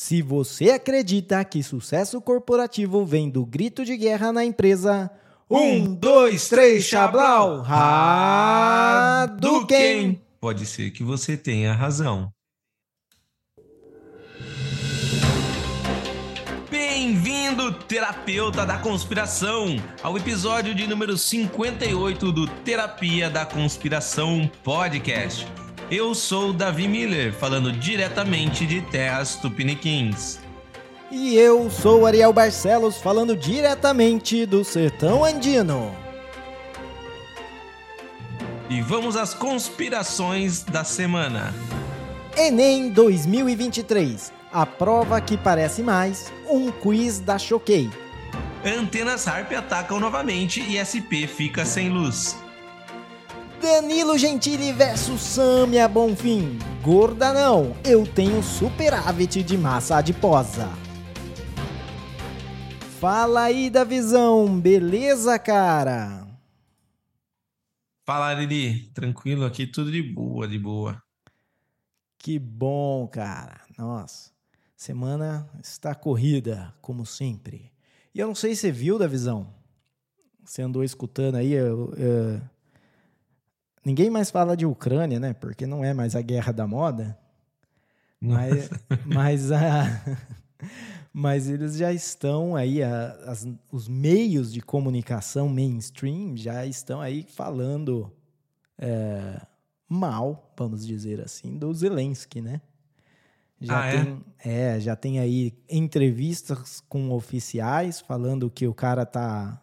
Se você acredita que sucesso corporativo vem do grito de guerra na empresa, um, dois, três, Chablau, Hadouken! Pode ser que você tenha razão. Bem-vindo, terapeuta da conspiração, ao episódio de número 58 do Terapia da Conspiração Podcast eu sou Davi Miller, falando diretamente de Terras Tupiniquins. E eu sou Ariel Barcelos, falando diretamente do Sertão Andino. E vamos às conspirações da semana. Enem 2023. A prova que parece mais um quiz da Choquei. Antenas Harp atacam novamente e SP fica sem luz. Danilo Gentili versus Samia Bonfim. Gorda não, eu tenho superávit de massa adiposa. Fala aí da visão, beleza, cara? Fala, Lili. Tranquilo aqui, tudo de boa, de boa. Que bom, cara. Nossa, semana está corrida, como sempre. E eu não sei se você viu da visão. Você andou escutando aí, eu, eu Ninguém mais fala de Ucrânia, né? Porque não é mais a guerra da moda. Mas, mas, a, mas eles já estão aí, a, as, os meios de comunicação mainstream já estão aí falando é, mal, vamos dizer assim, do Zelensky, né? Já ah, é? tem, é? é, já tem aí entrevistas com oficiais falando que o cara tá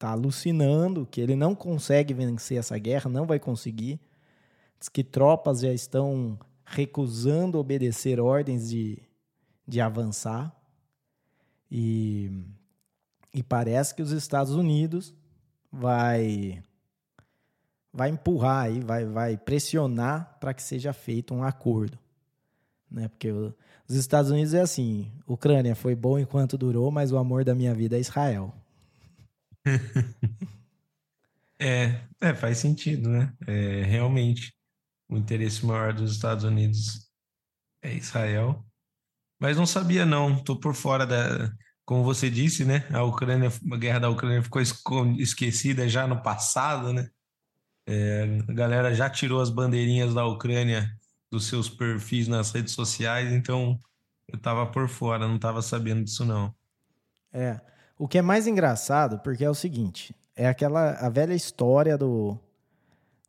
tá alucinando, que ele não consegue vencer essa guerra, não vai conseguir. Diz que tropas já estão recusando obedecer ordens de, de avançar. E, e parece que os Estados Unidos vai vai empurrar aí, vai, vai pressionar para que seja feito um acordo. Né? Porque os Estados Unidos é assim, Ucrânia foi bom enquanto durou, mas o amor da minha vida é Israel. é, é, faz sentido, né? É, realmente, o interesse maior dos Estados Unidos é Israel. Mas não sabia, não. Tô por fora da. Como você disse, né? A Ucrânia, a guerra da Ucrânia ficou esquecida já no passado, né? É, a galera já tirou as bandeirinhas da Ucrânia dos seus perfis nas redes sociais, então eu tava por fora, não tava sabendo disso, não. É. O que é mais engraçado, porque é o seguinte, é aquela a velha história do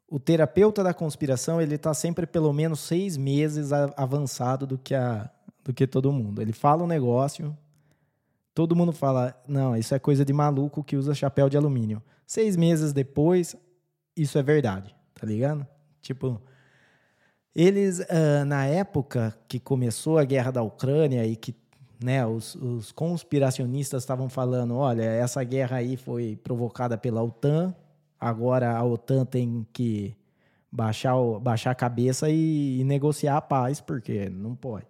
o terapeuta da conspiração ele está sempre pelo menos seis meses avançado do que a do que todo mundo. Ele fala um negócio, todo mundo fala não, isso é coisa de maluco que usa chapéu de alumínio. Seis meses depois, isso é verdade, tá ligado? Tipo, eles, uh, na época que começou a guerra da Ucrânia e que né, os, os conspiracionistas estavam falando, olha, essa guerra aí foi provocada pela OTAN, agora a OTAN tem que baixar, baixar a cabeça e, e, negociar a paz, porque não pode.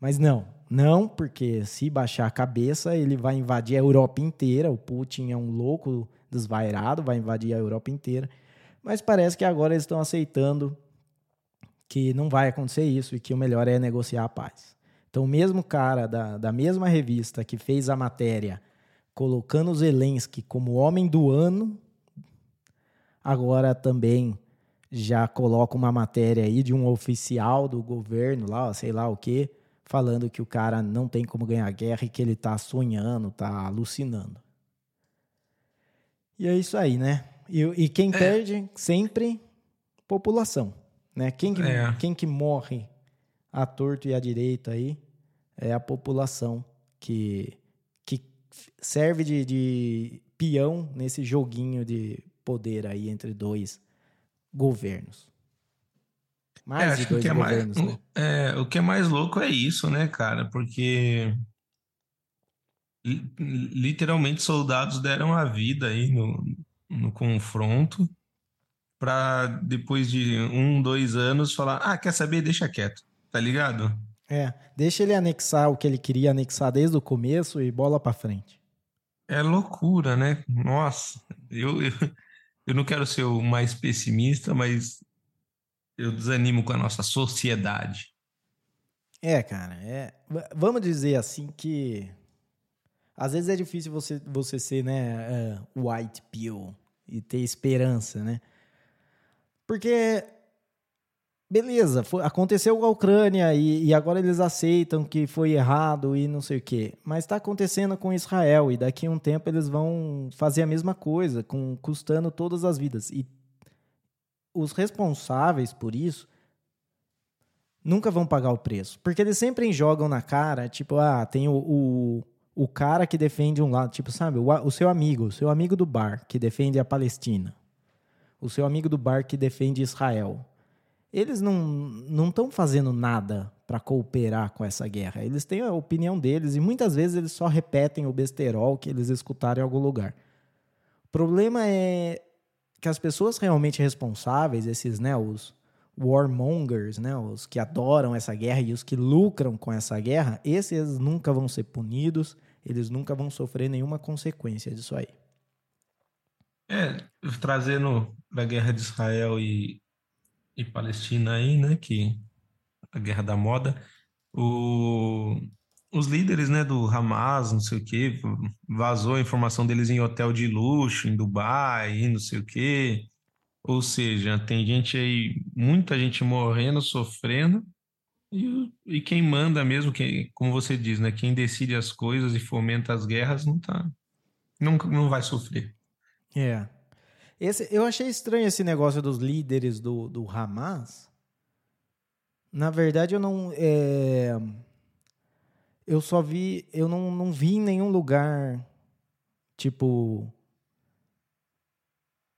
Mas não, não, porque se baixar a cabeça, ele vai invadir a Europa inteira. O Putin é um louco desvairado, vai invadir a Europa inteira. Mas parece que agora eles estão aceitando que não vai acontecer isso e que o melhor é negociar a paz. Então, o mesmo cara da, da mesma revista que fez a matéria colocando Zelensky como homem do ano, agora também já coloca uma matéria aí de um oficial do governo lá, sei lá o quê, falando que o cara não tem como ganhar guerra e que ele tá sonhando, tá alucinando. E é isso aí, né? E, e quem é. perde sempre população, né? Quem que, é. quem que morre a torto e a direito aí é a população que, que serve de, de peão nesse joguinho de poder aí entre dois governos. Mais é, de dois governos. É mais, né? é, o que é mais louco é isso, né, cara? Porque literalmente soldados deram a vida aí no, no confronto para depois de um, dois anos falar, ah, quer saber, deixa quieto tá ligado? É, deixa ele anexar o que ele queria anexar desde o começo e bola para frente. É loucura, né? Nossa, eu, eu, eu não quero ser o mais pessimista, mas eu desanimo com a nossa sociedade. É, cara, é. Vamos dizer assim que às vezes é difícil você, você ser, né, uh, white pill e ter esperança, né? Porque beleza, foi, aconteceu com a Ucrânia e, e, agora eles aceitam que foi errado e não sei o quê. Mas está acontecendo com Israel e daqui a um tempo eles vão fazer a mesma coisa, com, custando todas as vidas. E os responsáveis por isso nunca vão pagar o preço. Porque eles sempre jogam na cara, tipo, ah, tem o, o, o cara que defende um lado, tipo, sabe, o, o seu amigo, o seu amigo do bar que defende a Palestina. O seu amigo do bar que defende Israel. Eles não estão fazendo nada para cooperar com essa guerra. Eles têm a opinião deles e muitas vezes eles só repetem o besterol que eles escutaram em algum lugar. O problema é que as pessoas realmente responsáveis, esses, né, os warmongers, né, os que adoram essa guerra e os que lucram com essa guerra, esses nunca vão ser punidos, eles nunca vão sofrer nenhuma consequência disso aí. É, trazendo da guerra de Israel e, e Palestina aí, né, que a guerra da moda, o, os líderes, né, do Hamas, não sei o quê, vazou a informação deles em hotel de luxo, em Dubai, não sei o quê. Ou seja, tem gente aí, muita gente morrendo, sofrendo, e, e quem manda mesmo, quem, como você diz, né, quem decide as coisas e fomenta as guerras, não tá, não, não vai sofrer. É. Esse, eu achei estranho esse negócio dos líderes do, do Hamas. Na verdade, eu não. É eu só vi, eu não, não vi em nenhum lugar, tipo,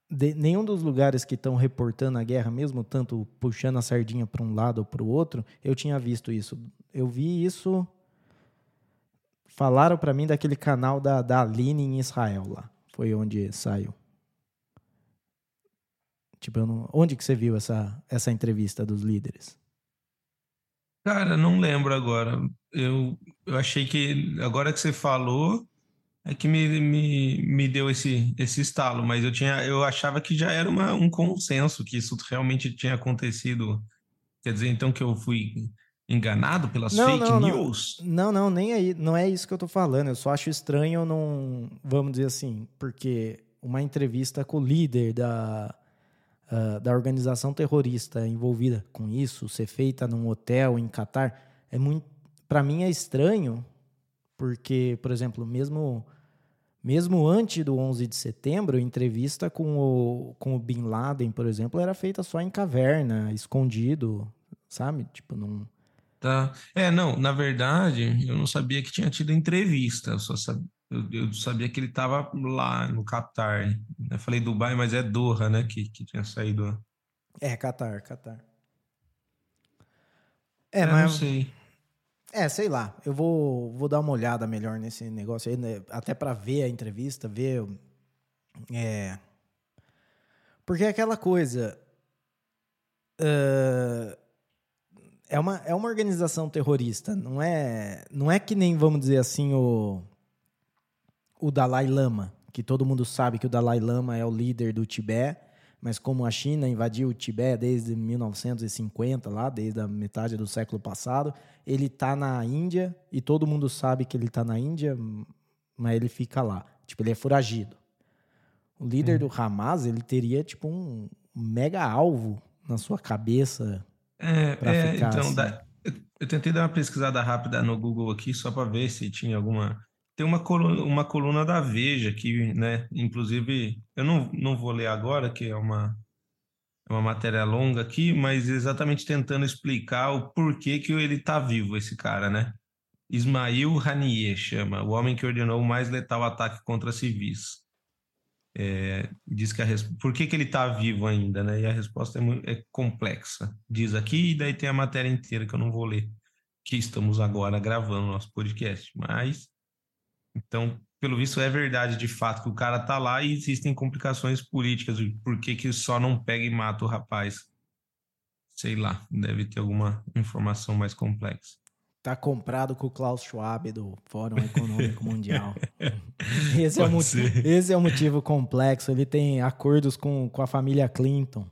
de, nenhum dos lugares que estão reportando a guerra, mesmo tanto puxando a sardinha para um lado ou para o outro, eu tinha visto isso. Eu vi isso. Falaram para mim daquele canal da, da Aline em Israel lá. Foi onde saiu. Tipo, não, onde que você viu essa, essa entrevista dos líderes? Cara, não lembro agora. Eu, eu achei que agora que você falou é que me, me, me deu esse, esse estalo, mas eu tinha eu achava que já era uma, um consenso que isso realmente tinha acontecido. Quer dizer, então que eu fui enganado pelas não, fake não, news? Não, não, nem aí, não é isso que eu tô falando. Eu só acho estranho não, vamos dizer assim, porque uma entrevista com o líder da uh, da organização terrorista envolvida com isso ser feita num hotel em Catar é muito, para mim é estranho, porque, por exemplo, mesmo mesmo antes do 11 de setembro, entrevista com o, com o Bin Laden, por exemplo, era feita só em caverna, escondido, sabe? Tipo, não. Tá. É, não, na verdade, eu não sabia que tinha tido entrevista, eu só sabia, eu, eu sabia que ele estava lá no Catar. Eu falei Dubai, mas é Doha, né? Que, que tinha saído. É, Catar, Catar. É, é mas. Não sei. É, sei lá. Eu vou, vou dar uma olhada melhor nesse negócio aí, né? até para ver a entrevista, ver. É. Porque é aquela coisa. Uh, é, uma, é uma organização terrorista. Não é, não é que nem, vamos dizer assim, o o Dalai Lama, que todo mundo sabe que o Dalai Lama é o líder do Tibete, mas como a China invadiu o Tibete desde 1950, lá, desde a metade do século passado, ele está na Índia e todo mundo sabe que ele está na Índia, mas ele fica lá. Tipo, ele é foragido. O líder hum. do Hamas, ele teria, tipo, um mega alvo na sua cabeça é, é ficar então, assim. da, eu, eu tentei dar uma pesquisada rápida no Google aqui, só para ver se tinha alguma tem uma coluna, uma coluna da Veja que, né, inclusive, eu não, não vou ler agora, que é uma, é uma matéria longa aqui, mas exatamente tentando explicar o porquê que ele está vivo, esse cara, né? Ismail Haniyeh chama, o homem que ordenou o mais letal ataque contra civis. É, diz que a por que, que ele está vivo ainda, né? E a resposta é, muito, é complexa. Diz aqui, e daí tem a matéria inteira que eu não vou ler, que estamos agora gravando nosso podcast. Mas então, pelo visto, é verdade de fato que o cara tá lá e existem complicações políticas. Por que, que só não pega e mata o rapaz? Sei lá, deve ter alguma informação mais complexa. Tá comprado com o Klaus Schwab do Fórum Econômico Mundial. Esse é, motivo, esse é o motivo complexo. Ele tem acordos com, com a família Clinton.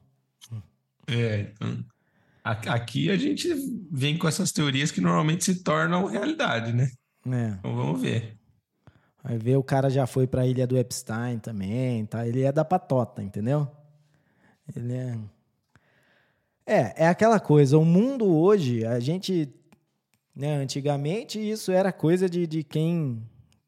É, então. Aqui a gente vem com essas teorias que normalmente se tornam realidade, né? É. Então vamos ver. Vai ver, o cara já foi para a ilha do Epstein também, tá? Ele é da patota, entendeu? Ele é. É, é aquela coisa. O mundo hoje, a gente. Né, antigamente isso era coisa de, de quem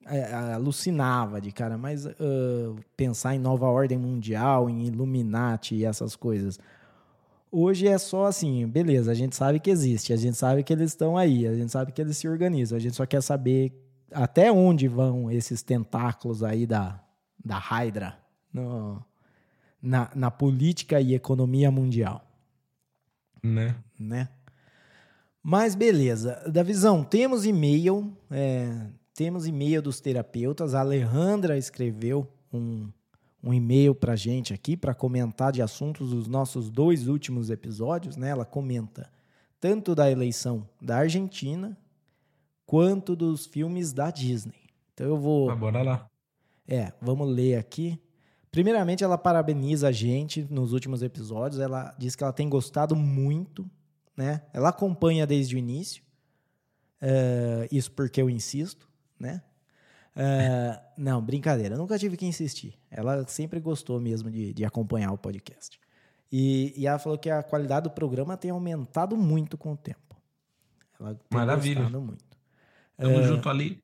é, alucinava de cara, mas uh, pensar em nova ordem mundial, em Illuminati e essas coisas. Hoje é só assim, beleza, a gente sabe que existe, a gente sabe que eles estão aí, a gente sabe que eles se organizam, a gente só quer saber até onde vão esses tentáculos aí da, da Hydra no, na, na política e economia mundial. Né? Né? Mas beleza, da visão, temos e-mail, é, temos e-mail dos terapeutas. A Alejandra escreveu um, um e-mail para gente aqui para comentar de assuntos dos nossos dois últimos episódios. Né? Ela comenta tanto da eleição da Argentina quanto dos filmes da Disney. Então eu vou. Ah, bora lá. É, vamos ler aqui. Primeiramente, ela parabeniza a gente nos últimos episódios. Ela diz que ela tem gostado muito, né? Ela acompanha desde o início. Uh, isso porque eu insisto né? Uh, não, brincadeira. Eu nunca tive que insistir. Ela sempre gostou mesmo de, de acompanhar o podcast. E, e, ela falou que a qualidade do programa tem aumentado muito com o tempo. Ela tem Maravilha. gostado muito. Tamo uh, junto ali.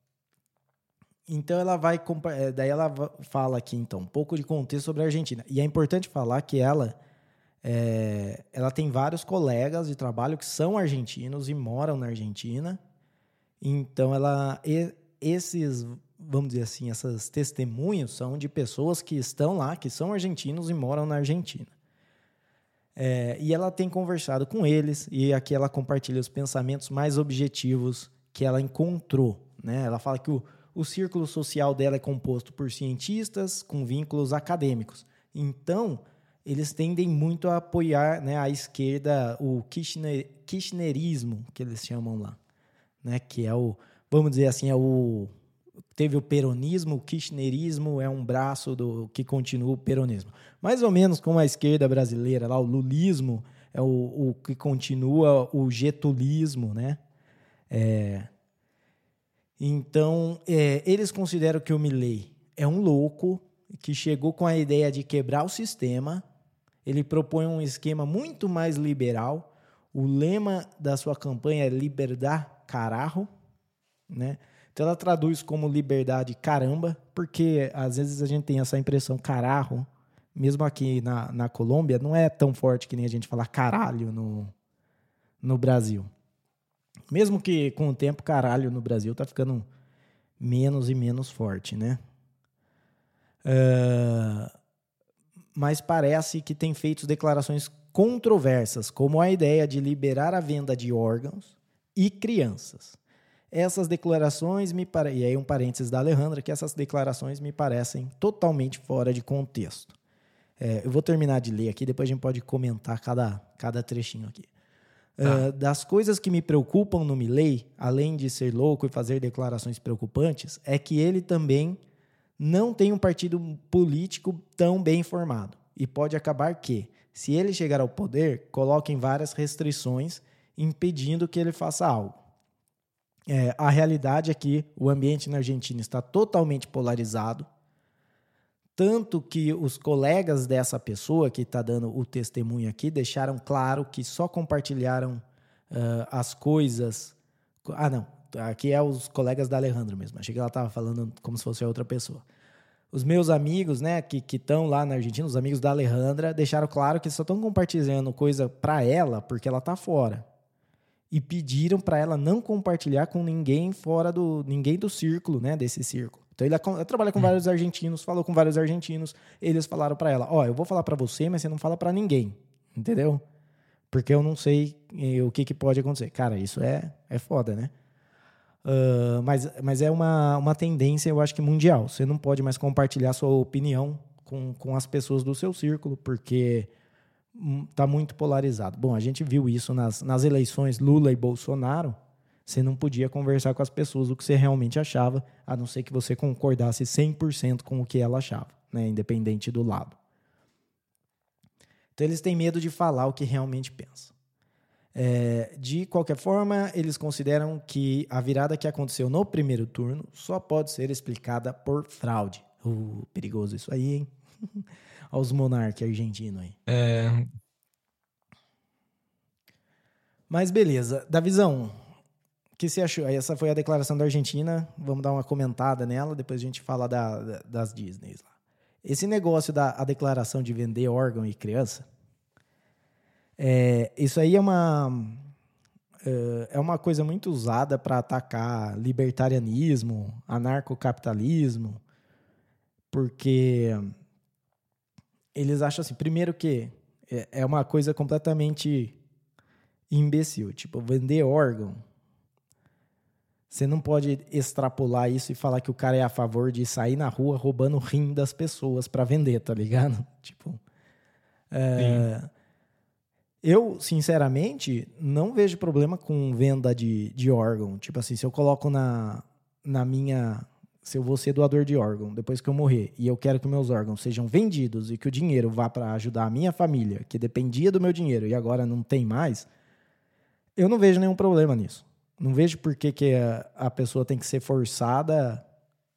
Então ela vai. Eh, daí ela fala aqui, então, um pouco de contexto sobre a Argentina. E é importante falar que ela. É, ela tem vários colegas de trabalho que são argentinos e moram na Argentina. Então ela esses, vamos dizer assim, essas testemunhos são de pessoas que estão lá, que são argentinos e moram na Argentina. É, e ela tem conversado com eles e aqui ela compartilha os pensamentos mais objetivos que ela encontrou. Né? Ela fala que o, o círculo social dela é composto por cientistas com vínculos acadêmicos. Então, eles tendem muito a apoiar né, a esquerda, o Kirchner, kirchnerismo, que eles chamam lá, né, que é o, vamos dizer assim, é o teve o peronismo, o kirchnerismo é um braço do que continua o peronismo. Mais ou menos como a esquerda brasileira, lá o lulismo é o, o que continua o getulismo, né? É, então, é, eles consideram que o Milley é um louco que chegou com a ideia de quebrar o sistema. Ele propõe um esquema muito mais liberal. O lema da sua campanha é Liberdade Carajo, né? Então ela traduz como liberdade caramba, porque às vezes a gente tem essa impressão cararro, mesmo aqui na, na Colômbia, não é tão forte que nem a gente falar caralho no, no Brasil. Mesmo que com o tempo caralho no Brasil tá ficando menos e menos forte, né? Uh, mas parece que tem feito declarações controversas, como a ideia de liberar a venda de órgãos e crianças. Essas declarações me pare... e aí um parênteses da Alejandra, que essas declarações me parecem totalmente fora de contexto. É, eu vou terminar de ler aqui, depois a gente pode comentar cada, cada trechinho aqui. Uh, das coisas que me preocupam no Milley, além de ser louco e fazer declarações preocupantes, é que ele também não tem um partido político tão bem formado. E pode acabar que, se ele chegar ao poder, coloquem várias restrições impedindo que ele faça algo. É, a realidade é que o ambiente na Argentina está totalmente polarizado, tanto que os colegas dessa pessoa que está dando o testemunho aqui deixaram claro que só compartilharam uh, as coisas. Ah, não, aqui é os colegas da Alejandra mesmo. Achei que ela estava falando como se fosse outra pessoa. Os meus amigos, né, que estão lá na Argentina, os amigos da Alejandra, deixaram claro que só estão compartilhando coisa para ela porque ela está fora e pediram para ela não compartilhar com ninguém fora do ninguém do círculo, né, desse círculo. Então ele, ela trabalha com hum. vários argentinos, falou com vários argentinos, eles falaram para ela: "Ó, oh, eu vou falar para você, mas você não fala para ninguém". Entendeu? Porque eu não sei eh, o que, que pode acontecer. Cara, isso é é foda, né? Uh, mas, mas é uma, uma tendência, eu acho que mundial. Você não pode mais compartilhar sua opinião com, com as pessoas do seu círculo, porque está muito polarizado. Bom, a gente viu isso nas, nas eleições Lula e Bolsonaro. Você não podia conversar com as pessoas o que você realmente achava, a não ser que você concordasse 100% com o que ela achava, né? independente do lado. Então eles têm medo de falar o que realmente pensam. É, de qualquer forma, eles consideram que a virada que aconteceu no primeiro turno só pode ser explicada por fraude. Uh, perigoso isso aí, hein? Aos monarcas argentinos aí. É, Mas beleza. Davizão, o que você achou? Essa foi a declaração da Argentina. Vamos dar uma comentada nela, depois a gente fala da- da- das Disneys lá. Esse negócio da a declaração de vender órgão e criança, é, isso aí é uma é, é uma coisa muito usada para atacar libertarianismo, anarcocapitalismo, porque eles acham assim, primeiro que é- é uma coisa completamente imbecil. Tipo, vender órgão. Você não pode extrapolar isso e falar que o cara é a favor de sair na rua roubando o rim das pessoas para vender, tá ligado? Tipo. é, Eu, sinceramente, não vejo problema com venda de, de órgão. Tipo assim, se eu coloco na, na minha. Se eu vou ser doador de órgão depois que eu morrer e eu quero que meus órgãos sejam vendidos e que o dinheiro vá para ajudar a minha família, que dependia do meu dinheiro e agora não tem mais, eu não vejo nenhum problema nisso. Não vejo por que, que a, pessoa tem que ser forçada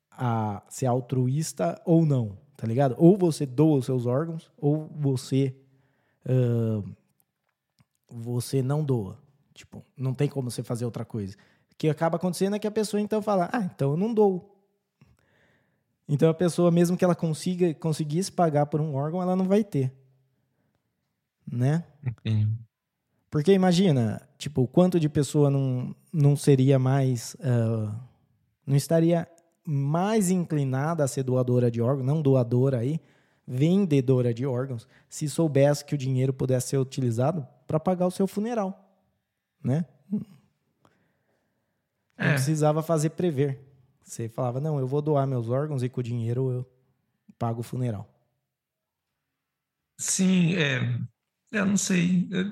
a ser altruísta ou não, tá ligado? Ou você doa os seus órgãos, ou você ah, você não doa. Tipo, não tem como você fazer outra coisa. O que acaba acontecendo é que a pessoa então fala: "Ah, então eu não dou". Então a pessoa mesmo que ela consiga conseguisse pagar por um órgão, ela não vai ter. Né? enfim. Porque imagina, tipo, o quanto de pessoa não, não seria mais. ah, não estaria mais inclinada a ser doadora de órgãos, não doadora aí, vendedora de órgãos, se soubesse que o dinheiro pudesse ser utilizado para pagar o seu funeral. Né? Não É. precisava fazer prever. Você falava, não, eu vou doar meus órgãos e com o dinheiro eu pago o funeral. Sim, é, eu não sei, eu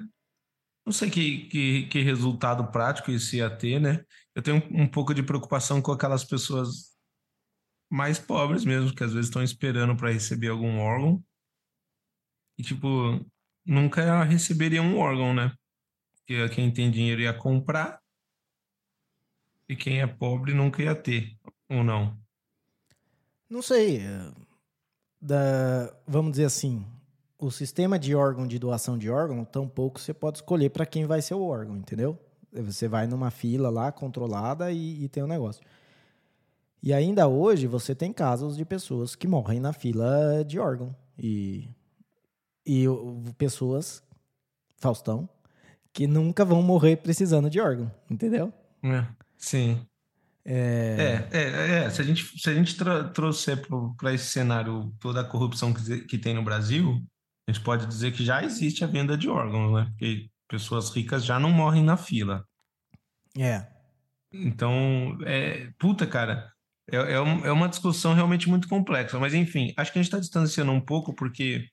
não sei que, que, que resultado prático isso ia ter, né? Eu tenho um, um pouco de preocupação com aquelas pessoas mais pobres mesmo, que às vezes estão esperando para receber algum órgão e, tipo, nunca receberiam um órgão, né? Porque quem tem dinheiro ia comprar e quem é pobre nunca ia ter, ou não. Não sei. eh, Da, vamos dizer assim, o sistema de órgão de doação de órgão, tampouco você pode escolher para quem vai ser o órgão, entendeu? Você vai numa fila lá controlada e, e tem um negócio. E ainda hoje você tem casos de pessoas que morrem na fila de órgão. E, e o- pessoas, Faustão, que nunca vão morrer precisando de órgão, entendeu? É, sim. É, é, é, se a gente, se a gente trouxer para esse cenário toda a corrupção que, que tem no Brasil, a gente pode dizer que já existe a venda de órgãos, né? Porque pessoas ricas já não morrem na fila. É. Então, é, puta, cara, é, é, é uma discussão realmente muito complexa. Mas, enfim, acho que a gente está distanciando um pouco porque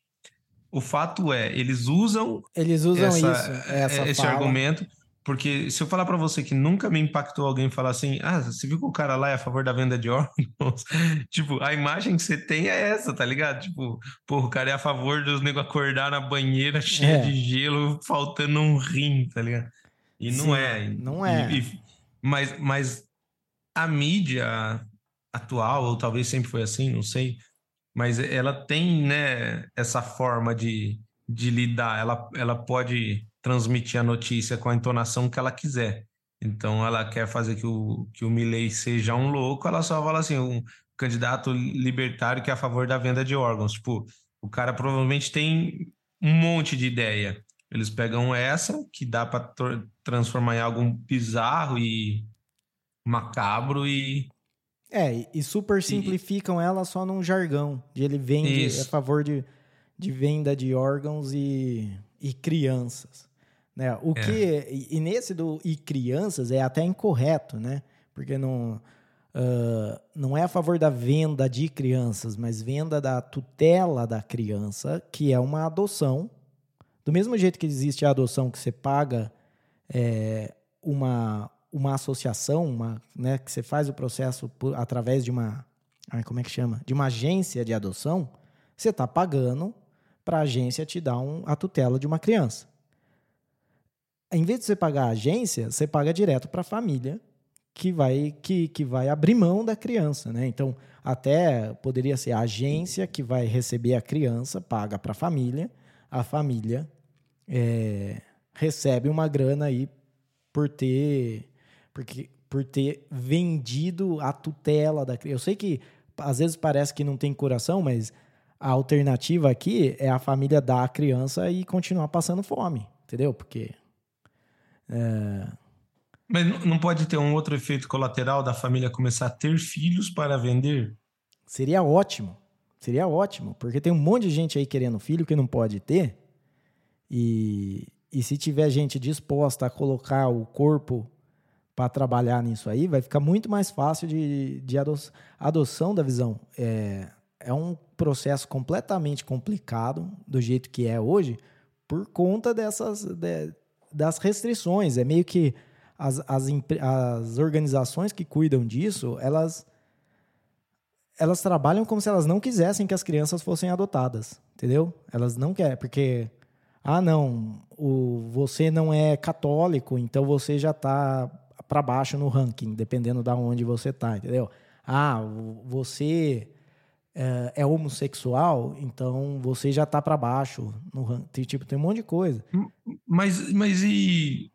o fato é, eles usam Eles usam essa- isso, essa esse fala. argumento, porque se eu falar pra você que nunca me impactou alguém falar assim, ah, você viu que o cara lá é a favor da venda de órgãos? tipo, a imagem que você tem é essa, tá ligado? Tipo, pô, o cara é a favor dos nego acordar na banheira cheia É. de gelo, faltando um rim, tá ligado? E não Sim, é. não E- é. e- mas, mas a mídia atual, ou talvez sempre foi assim, não sei, mas ela tem, né, essa forma de, de lidar. Ela, ela pode transmitir a notícia com a entonação que ela quiser. Então, ela quer fazer que o, que o Milley seja um louco, ela só fala assim, um candidato libertário que é a favor da venda de órgãos. Tipo, o cara provavelmente tem um monte de ideia. Eles pegam essa, que dá para transformar em algo bizarro e macabro e É, e- e super simplificam ela só num jargão. De ele vende Isso. a favor de, de venda de órgãos e, e crianças. Né? O É. que. E, nesse do e crianças é até incorreto, né? Porque não, ah, não é a favor da venda de crianças, mas venda da tutela da criança, que é uma adoção. Do mesmo jeito que existe a adoção que você paga é, uma, uma associação, uma, né, que você faz o processo por- através de uma, ai, como é que chama? De uma agência de adoção, você está pagando para a agência te dar um- a tutela de uma criança. Em vez de você pagar a agência, você paga direto para a família que vai que, que vai abrir mão da criança, né? Então, até poderia ser a agência que vai receber a criança, paga para a família, a família é, recebe uma grana aí por ter porque por ter vendido a tutela da criança. Eu sei que às vezes parece que não tem coração, mas a alternativa aqui é a família dar a criança e continuar passando fome, entendeu? Porque. É... Mas não pode ter um outro efeito colateral da família começar a ter filhos para vender? Seria ótimo. Seria ótimo, porque tem um monte de gente aí querendo filho que não pode ter. E, e se tiver gente disposta a colocar o corpo para trabalhar nisso aí, vai ficar muito mais fácil de, de adoção, adoção da visão. É, é um processo completamente complicado do jeito que é hoje por conta dessas de, das restrições. É meio que as, as, as organizações que cuidam disso, elas elas trabalham como se elas não quisessem que as crianças fossem adotadas, entendeu? Elas não querem, porque ah, não, o, você não é católico, então você já está para baixo no ranking, dependendo da de onde você está, entendeu? Ah, você é, é homossexual, então você já está para baixo no ranking. Tipo, tem um monte de coisa. Mas, mas e.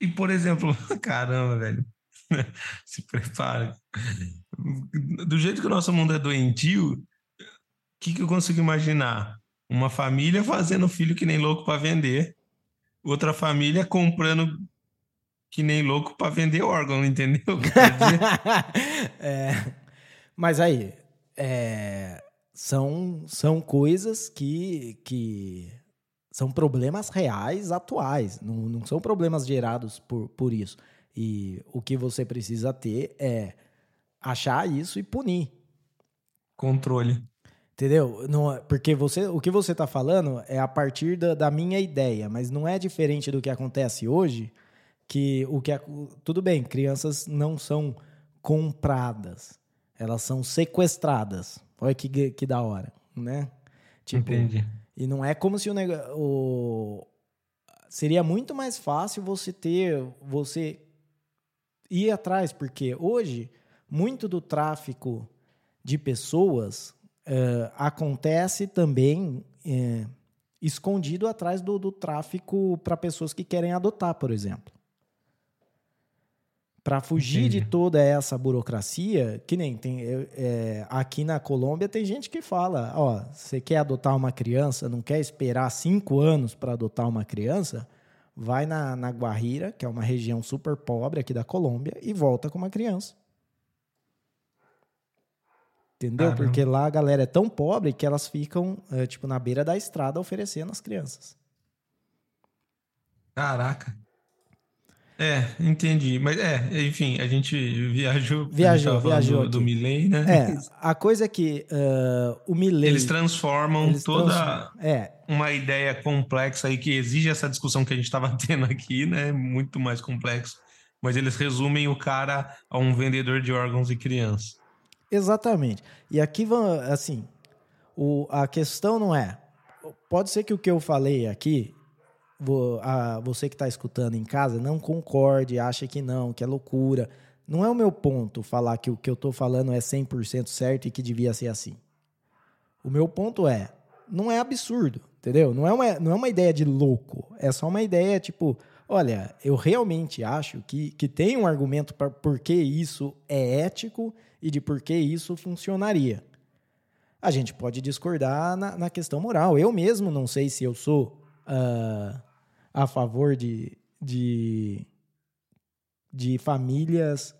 E, por exemplo, caramba, velho. Se prepare. Do jeito que o nosso mundo é doentio, o que, que eu consigo imaginar? Uma família fazendo filho que nem louco para vender, outra família comprando que nem louco para vender órgão, entendeu? é, mas aí, é, são, são coisas que, que são problemas reais, atuais, não, não são problemas gerados por, por isso. E o que você precisa ter é achar isso e punir. Controle. Entendeu? Não, é, porque você, o que você está falando é a partir da, da, minha ideia, mas não é diferente do que acontece hoje. Que o que tudo bem, crianças não são compradas, elas são sequestradas. Olha que, que da hora, né? Tipo, Entendi. E não é como se o, o seria muito mais fácil você ter você ir atrás, porque hoje muito do tráfico de pessoas uh, acontece também uh, escondido atrás do, do tráfico para pessoas que querem adotar, por exemplo. Para fugir Entendi. de toda essa burocracia, que nem tem é, aqui na Colômbia tem gente que fala, ó, você quer adotar uma criança, não quer esperar cinco anos para adotar uma criança, vai na, na Guajira, que é uma região super pobre aqui da Colômbia, e volta com uma criança. Entendeu? Caramba. Porque lá a galera é tão pobre que elas ficam, é, tipo, na beira da estrada oferecendo as crianças. Caraca. É, entendi. Mas é, enfim, a gente viajou. Viajou, viajou. Do, do Milley, né? É, a coisa é que uh, o Milley. Eles transformam eles toda transformam, é. uma ideia complexa aí que exige essa discussão que a gente estava tendo aqui, né? Muito mais complexo. Mas eles resumem o cara a um vendedor de órgãos e crianças. Exatamente. E aqui, assim, o, a questão não é. Pode ser que o que eu falei aqui você que está escutando em casa não concorde, acha que não, que é loucura. Não é o meu ponto falar que o que eu estou falando é 100% certo e que devia ser assim. O meu ponto é, não é absurdo, entendeu? Não é uma, não é uma ideia de louco. É só uma ideia tipo, olha, eu realmente acho que, que tem um argumento para por que isso é ético e de por que isso funcionaria. A gente pode discordar na, na questão moral. Eu mesmo não sei se eu sou uh, a favor de, de, de famílias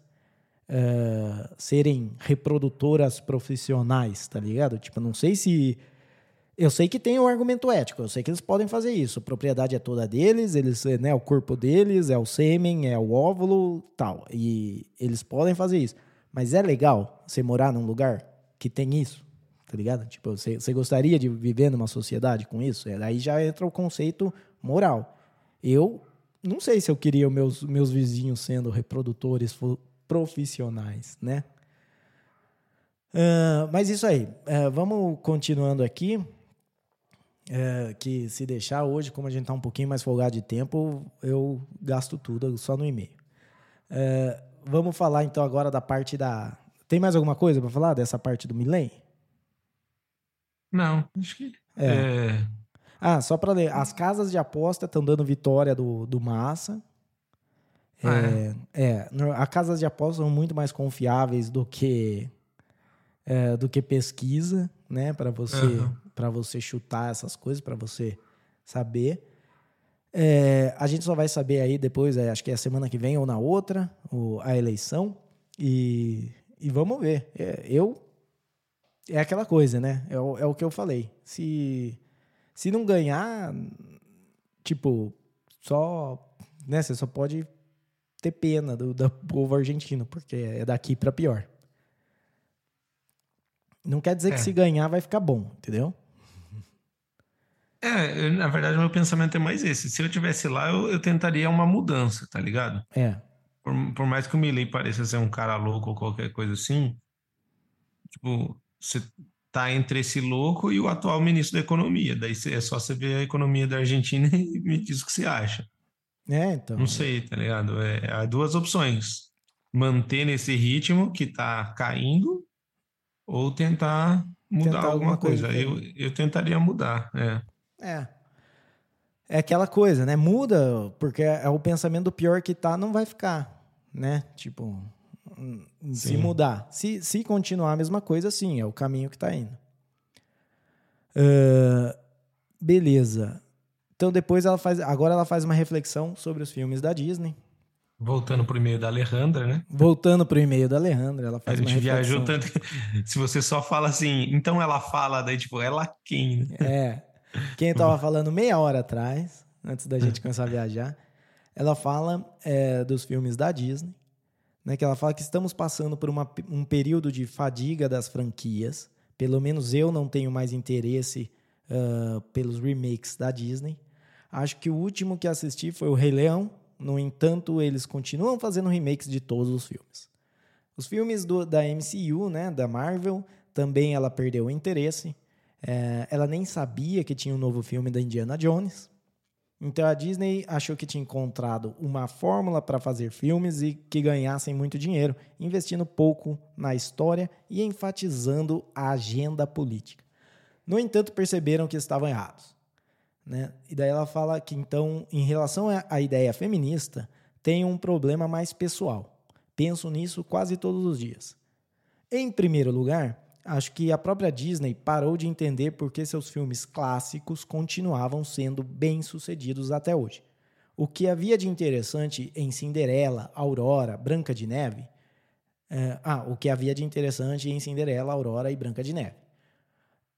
uh, serem reprodutoras profissionais, tá ligado? Tipo, não sei se. Eu sei que tem um argumento ético, eu sei que eles podem fazer isso. A propriedade é toda deles, eles, né, o corpo deles, é o sêmen, é o óvulo, tal. E eles podem fazer isso. Mas é legal você morar num lugar que tem isso? Tá ligado? Tipo, você, gostaria de viver numa sociedade com isso? É, aí já entra o conceito moral. Eu não sei se eu queria meus, meus vizinhos sendo reprodutores profissionais, né? Uh, mas isso aí, uh, vamos continuando aqui. É, que se deixar hoje, como a gente tá um pouquinho mais folgado de tempo, eu gasto tudo só no e-mail. Vamos falar então agora da parte da. Tem mais alguma coisa para falar dessa parte do Milen? Não, acho que. É. é, Ah, só para ler. As casas de aposta estão dando vitória do, do Massa. Ah, É, é, no- as casas de aposta são muito mais confiáveis do que é, do que pesquisa, né? Para você Aham. para você chutar essas coisas, para você saber. É, a gente só vai saber aí depois, é, acho que é a semana que vem ou na outra, o- a eleição. E, e vamos ver. É, eu. É aquela coisa, né? É o, é o que eu falei. Se, se não ganhar, tipo, só. Né, você só pode ter pena do, do povo argentino, porque é daqui para pior. Não quer dizer É. que se ganhar vai ficar bom, entendeu? é, eu, na verdade, meu pensamento é mais esse. Se eu tivesse lá, eu, eu tentaria uma mudança, tá ligado? É. Por, por mais que o Milley pareça ser um cara louco ou qualquer coisa assim, tipo, você tá entre esse louco e o atual ministro da Economia. Daí é só você ver a economia da Argentina e me diz o que você acha. É, então. Não sei, tá ligado? É, há duas opções. Manter nesse ritmo que tá caindo ou tentar mudar Tentar alguma alguma coisa coisa. Eu, eu tentaria mudar, é. É. É aquela coisa, né? Muda, porque é o pensamento do pior que tá, não vai ficar, né? Tipo, se Sim. mudar. Se, se continuar a mesma coisa, sim, é o caminho que tá indo. Ah, beleza. Então depois ela faz. Agora ela faz uma reflexão sobre os filmes da Disney. Voltando pro e-mail da Alejandra, né? Voltando pro e-mail da Alejandra, ela A faz uma gente viajou tanto. Se você só fala assim, então ela fala, daí tipo, ela quem? É. Quem tava falando meia hora atrás, antes da gente começar a viajar, ela fala é, dos filmes da Disney, né? Que ela fala que estamos passando por uma- um período de fadiga das franquias. Pelo menos eu não tenho mais interesse ah, pelos remakes da Disney. Acho que o último que assisti foi o Rei Leão. No entanto, eles continuam fazendo remakes de todos os filmes. Os filmes do- da MCU, né, da Marvel, também ela perdeu o interesse. É, ela nem sabia que tinha um novo filme da Indiana Jones. Então a Disney achou que tinha encontrado uma fórmula para fazer filmes e que ganhassem muito dinheiro, investindo pouco na história e enfatizando a agenda política. No entanto, perceberam que estavam errados. Né? E daí ela fala que, então, em relação à ideia feminista, tem um problema mais pessoal. Penso nisso quase todos os dias. Em primeiro lugar, acho que a própria Disney parou de entender por que seus filmes clássicos continuavam sendo bem-sucedidos até hoje. O que havia de interessante em Cinderela, Aurora, Branca de Neve. é, ah, o que havia de interessante em Cinderela, Aurora e Branca de Neve.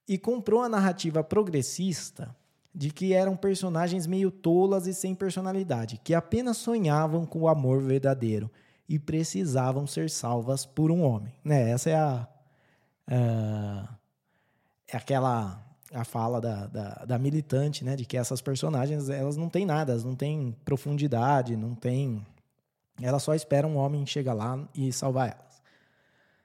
E comprou a narrativa progressista de que eram personagens meio tolas e sem personalidade, que apenas sonhavam com o amor verdadeiro e precisavam ser salvas por um homem. Né? Essa é a, a- é aquela a fala da, da, da militante, né, de que essas personagens elas não têm nada, elas não têm profundidade, não têm, elas só esperam um homem chegar lá e salvar elas.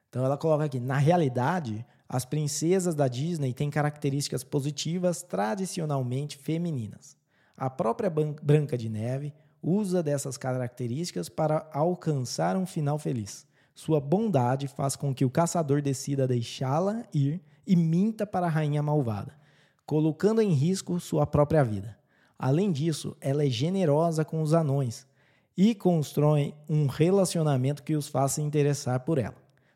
Então ela coloca aqui, na realidade, as princesas da Disney têm características positivas tradicionalmente femininas. A própria Branca de Neve usa dessas características para alcançar um final feliz. Sua bondade faz com que o caçador decida deixá-la ir e minta para a rainha malvada, colocando em risco sua própria vida. Além disso, ela é generosa com os anões e constrói um relacionamento que os faça interessar por ela.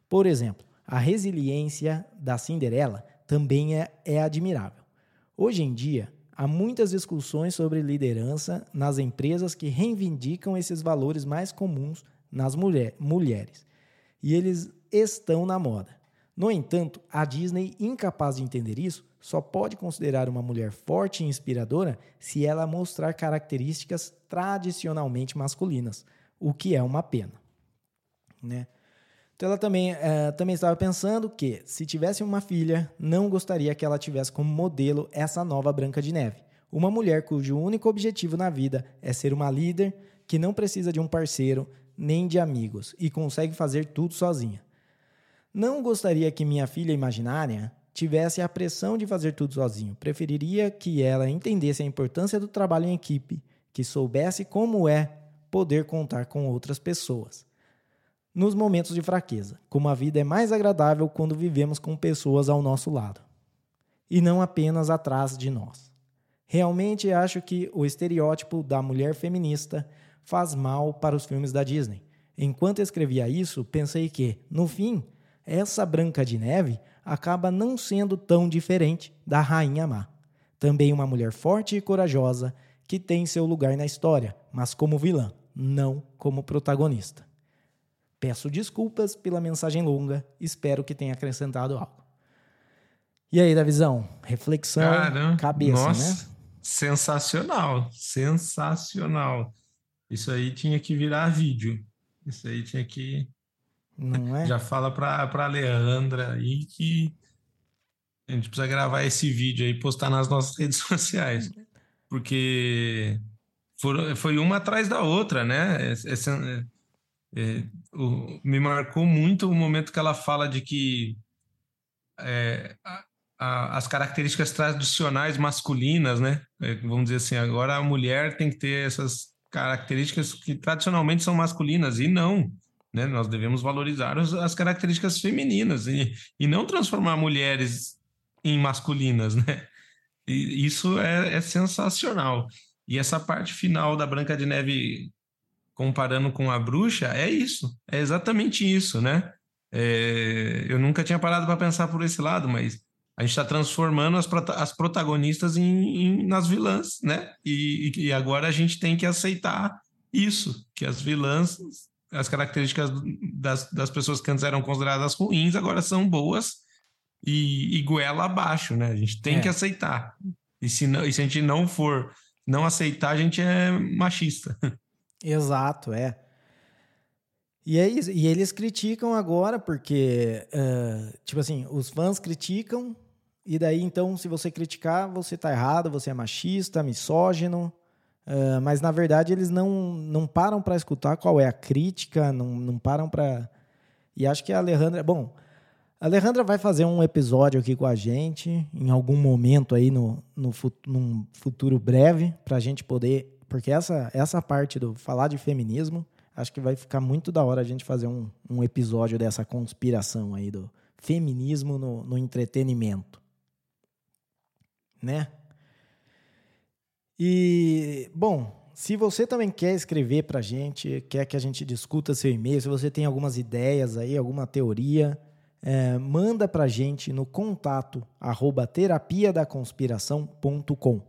Por exemplo, a resiliência da Cinderela também é, é admirável. Hoje em dia, há muitas discussões sobre liderança nas empresas que reivindicam esses valores mais comuns nas mulher- mulheres. E eles estão na moda. No entanto, a Disney, incapaz de entender isso, só pode considerar uma mulher forte e inspiradora se ela mostrar características tradicionalmente masculinas, o que é uma pena. Né? Então ela também, eh, também estava pensando que, se tivesse uma filha, não gostaria que ela tivesse como modelo essa nova Branca de Neve. Uma mulher cujo único objetivo na vida é ser uma líder que não precisa de um parceiro nem de amigos e consegue fazer tudo sozinha. Não gostaria que minha filha imaginária tivesse a pressão de fazer tudo sozinho. Preferiria que ela entendesse a importância do trabalho em equipe, que soubesse como é poder contar com outras pessoas. Nos momentos de fraqueza, como a vida é mais agradável quando vivemos com pessoas ao nosso lado e não apenas atrás de nós. Realmente acho que o estereótipo da mulher feminista faz mal para os filmes da Disney. Enquanto escrevia isso, pensei que, no fim, essa Branca de Neve acaba não sendo tão diferente da Rainha Má. Também uma mulher forte e corajosa que tem seu lugar na história, mas como vilã, não como protagonista. Peço desculpas pela mensagem longa, espero que tenha acrescentado algo. E aí, Davizão? Reflexão, Caramba, cabeça, nossa, né? Sensacional, sensacional. Isso aí tinha que virar vídeo. Isso aí tinha que. Não é? Já fala para a Leandra aí que a gente precisa gravar esse vídeo aí e postar nas nossas redes sociais. Porque foi uma atrás da outra, né? Esse, é, é, o, me marcou muito o momento que ela fala de que é, a, a, as características tradicionais masculinas, né? É, vamos dizer assim, agora a mulher tem que ter essas características que tradicionalmente são masculinas, e não. Né? Nós devemos valorizar as, as características femininas e, e não transformar mulheres em masculinas, né? E isso é, é sensacional. E essa parte final da Branca de Neve comparando com a bruxa, é isso, é exatamente isso, né? É, eu nunca tinha parado para pensar por esse lado, mas a gente está transformando as, as protagonistas em, em, nas vilãs, né? E, e, agora a gente tem que aceitar isso, que as vilãs, as características das, das pessoas que antes eram consideradas ruins, agora são boas e, e goela abaixo, né? A gente tem é. que aceitar. E se, não, e se a gente não for não aceitar, a gente é machista. Exato, é. E é isso. E eles criticam agora porque, uh, tipo assim, os fãs criticam e daí então, se você criticar, você tá errado, você é machista, misógino. Uh, mas na verdade eles não, não param para escutar qual é a crítica, não, não param para. E acho que a Alejandra. Bom, a Alejandra vai fazer um episódio aqui com a gente em algum momento aí no, no num futuro breve para a gente poder porque essa, essa parte do falar de feminismo, acho que vai ficar muito da hora a gente fazer um, um episódio dessa conspiração aí do feminismo no, no entretenimento. Né? E, bom, se você também quer escrever para a gente, quer que a gente discuta seu e-mail, se você tem algumas ideias aí, alguma teoria, é, manda para a gente no contato arroba terapia da conspiração.com.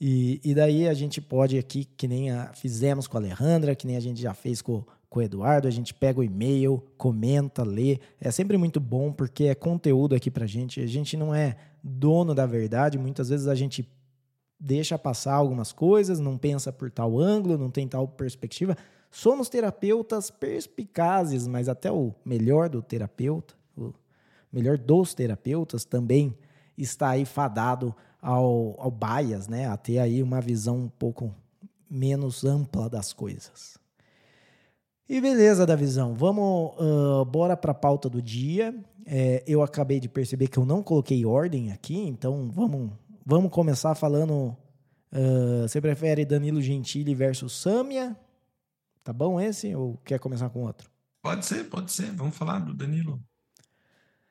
E, e daí a gente pode aqui, que nem a, fizemos com a Alejandra, que nem a gente já fez com, com o Eduardo, a gente pega o e-mail, comenta, lê. É sempre muito bom porque é conteúdo aqui pra gente. A gente não é dono da verdade, muitas vezes a gente deixa passar algumas coisas, não pensa por tal ângulo, não tem tal perspectiva. Somos terapeutas perspicazes, mas até o melhor do terapeuta, o melhor dos terapeutas também está aí fadado ao, ao bias, né? A ter aí uma visão um pouco menos ampla das coisas. E beleza, da visão. Vamos, uh, bora para a pauta do dia. É, eu acabei de perceber que eu não coloquei ordem aqui, então vamos, vamos começar falando. Uh, você prefere Danilo Gentili versus Samia? Tá bom esse? Ou quer começar com outro? Pode ser, pode ser. Vamos falar do Danilo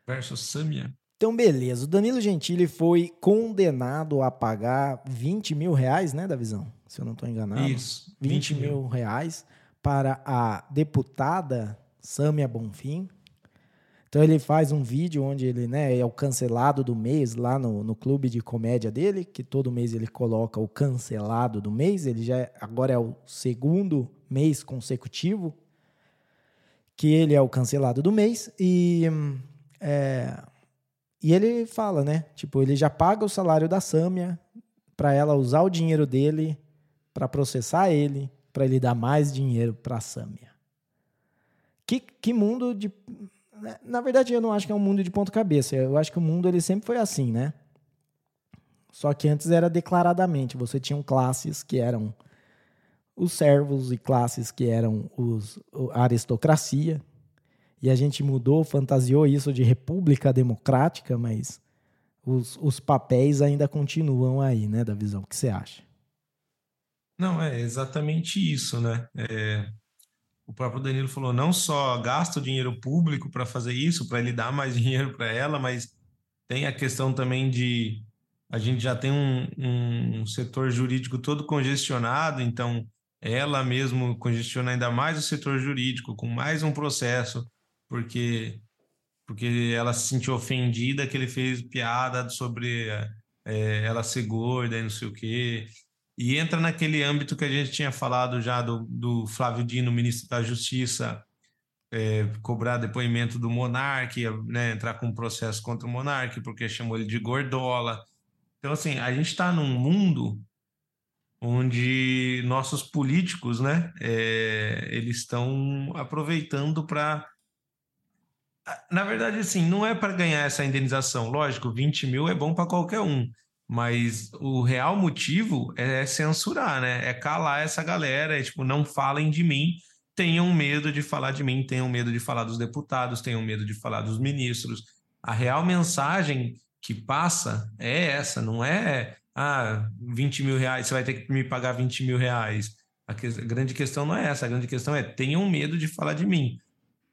versus Samia. Então, beleza. O Danilo Gentili foi condenado a pagar 20 mil reais, né, da visão? Se eu não estou enganado. Isso. 20, 20 mil. mil reais para a deputada Sâmia Bonfim. Então ele faz um vídeo onde ele né, é o cancelado do mês lá no, no clube de comédia dele, que todo mês ele coloca o cancelado do mês. Ele já é, agora é o segundo mês consecutivo que ele é o cancelado do mês. E é, e ele fala, né? Tipo, ele já paga o salário da Sâmia para ela usar o dinheiro dele para processar ele, para ele dar mais dinheiro para a Sâmia. Que, que mundo de. Na verdade, eu não acho que é um mundo de ponta-cabeça. Eu acho que o mundo ele sempre foi assim, né? Só que antes era declaradamente. Você tinha classes que eram os servos e classes que eram os, a aristocracia. e a gente mudou, fantasiou isso de república democrática, mas os, os papéis ainda continuam aí, né, da visão. Que você acha? Não, é exatamente isso, né? É, o próprio Danilo falou, não só gasta o dinheiro público para fazer isso, para ele dar mais dinheiro para ela, mas tem a questão também de a gente já tem um, um setor jurídico todo congestionado, então ela mesmo congestiona ainda mais o setor jurídico com mais um processo, porque porque ela se sentiu ofendida que ele fez piada sobre é, ela ser gorda e não sei o quê. E entra naquele âmbito que a gente tinha falado já do, do Flávio Dino, ministro da Justiça, é, cobrar depoimento do monarca, né, entrar com um processo contra o monarca, porque chamou ele de gordola. Então, assim, a gente está num mundo onde nossos políticos, né, é, eles estão aproveitando para na verdade, assim, não é para ganhar essa indenização. Lógico, 20 mil é bom para qualquer um. Mas o real motivo é censurar, né? É calar essa galera, é tipo, não falem de mim, tenham medo de falar de mim, tenham medo de falar dos deputados, tenham medo de falar dos ministros. A real mensagem que passa é essa, não é ah, 20 mil reais, você vai ter que me pagar 20 mil reais. A, que, a grande questão não é essa, a grande questão é tenham medo de falar de mim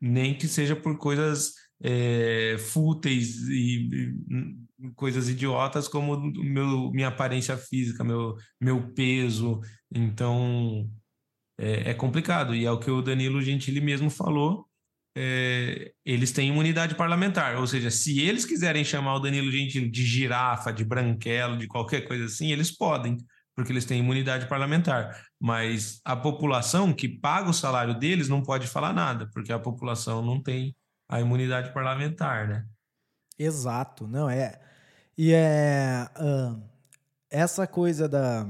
nem que seja por coisas é, fúteis e, e, coisas idiotas como meu, minha aparência física, meu, meu peso. Então é, é, complicado. E é o que o Danilo Gentili mesmo falou. É, eles têm imunidade parlamentar, ou seja, se eles quiserem chamar o Danilo Gentili de girafa, de branquelo, de qualquer coisa assim, eles podem porque eles têm imunidade parlamentar. Mas a população que paga o salário deles não pode falar nada, porque a população não tem a imunidade parlamentar, né? Exato, não é. E é uh, essa coisa da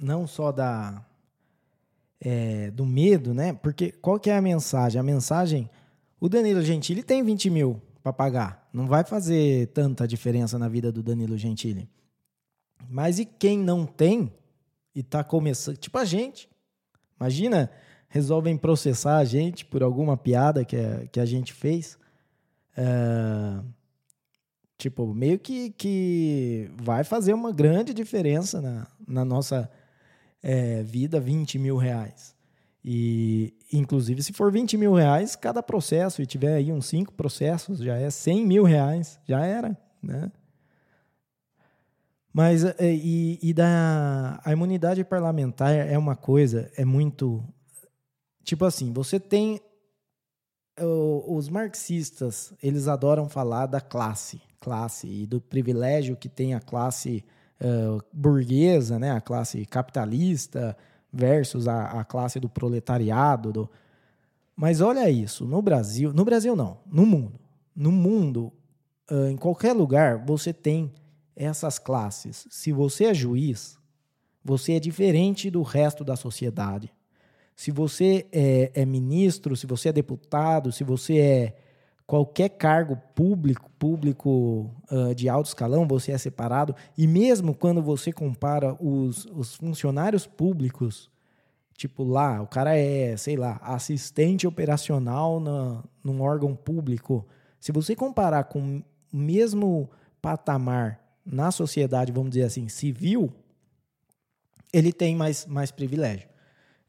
não só da é, do medo, né? Porque qual que é a mensagem? A mensagem, o Danilo Gentili tem 20 mil para pagar, não vai fazer tanta diferença na vida do Danilo Gentili. Mas e quem não tem e está começando, tipo a gente. Imagina, resolvem processar a gente por alguma piada que a, que a gente fez. É, tipo, meio que, que vai fazer uma grande diferença na, na nossa é, vida, 20 mil reais. E, inclusive, se for 20 mil reais cada processo e tiver aí uns cinco processos, já é 100 mil reais, já era, né? Mas é, e, e da a imunidade parlamentar é uma coisa, é muito tipo assim, você tem os marxistas, eles adoram falar da classe, classe e do privilégio que tem a classe uh, burguesa, né, a classe capitalista versus a, a classe do proletariado. Do... Mas olha isso, no Brasil, no Brasil não, no mundo, no mundo, uh, em qualquer lugar você tem essas classes. Se você é juiz, você é diferente do resto da sociedade. Se você é, é, ministro, se você é deputado, se você é qualquer cargo público, público uh, de alto escalão, você é separado. E mesmo quando você compara os, os funcionários públicos, tipo lá, o cara é, sei lá, assistente operacional na, num órgão público. Se você comparar com o mesmo patamar na sociedade, vamos dizer assim, civil, ele tem mais, mais privilégio.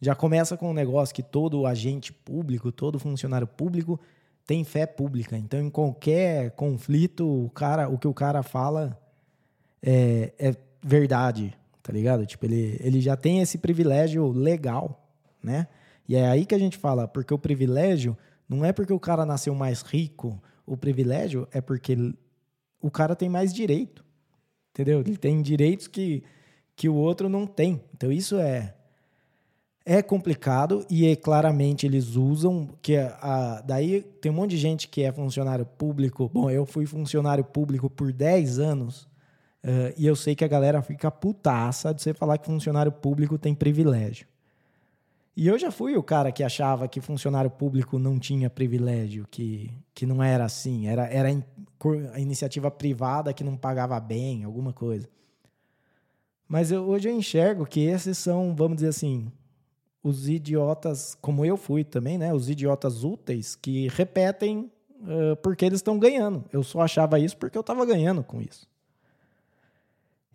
Já começa com um negócio que todo agente público, todo funcionário público tem fé pública. Então, em qualquer conflito, o, cara, o que o cara fala é, é verdade, tá ligado? Tipo, ele, ele já tem esse privilégio legal, né? E é aí que a gente fala, porque o privilégio não é porque o cara nasceu mais rico, o privilégio é porque o cara tem mais direito entendeu? Ele tem direitos que, que o outro não tem. Então isso é é complicado e é, claramente eles usam que a, a, daí tem um monte de gente que é funcionário público. Bom, eu fui funcionário público por 10 anos uh, e eu sei que a galera fica putaça de você falar que funcionário público tem privilégio. E eu já fui o cara que achava que funcionário público não tinha privilégio, que, que não era assim, era, era a iniciativa privada que não pagava bem, alguma coisa. Mas eu, hoje eu enxergo que esses são, vamos dizer assim, os idiotas, como eu fui também, né? Os idiotas úteis que repetem uh, porque eles estão ganhando. Eu só achava isso porque eu estava ganhando com isso.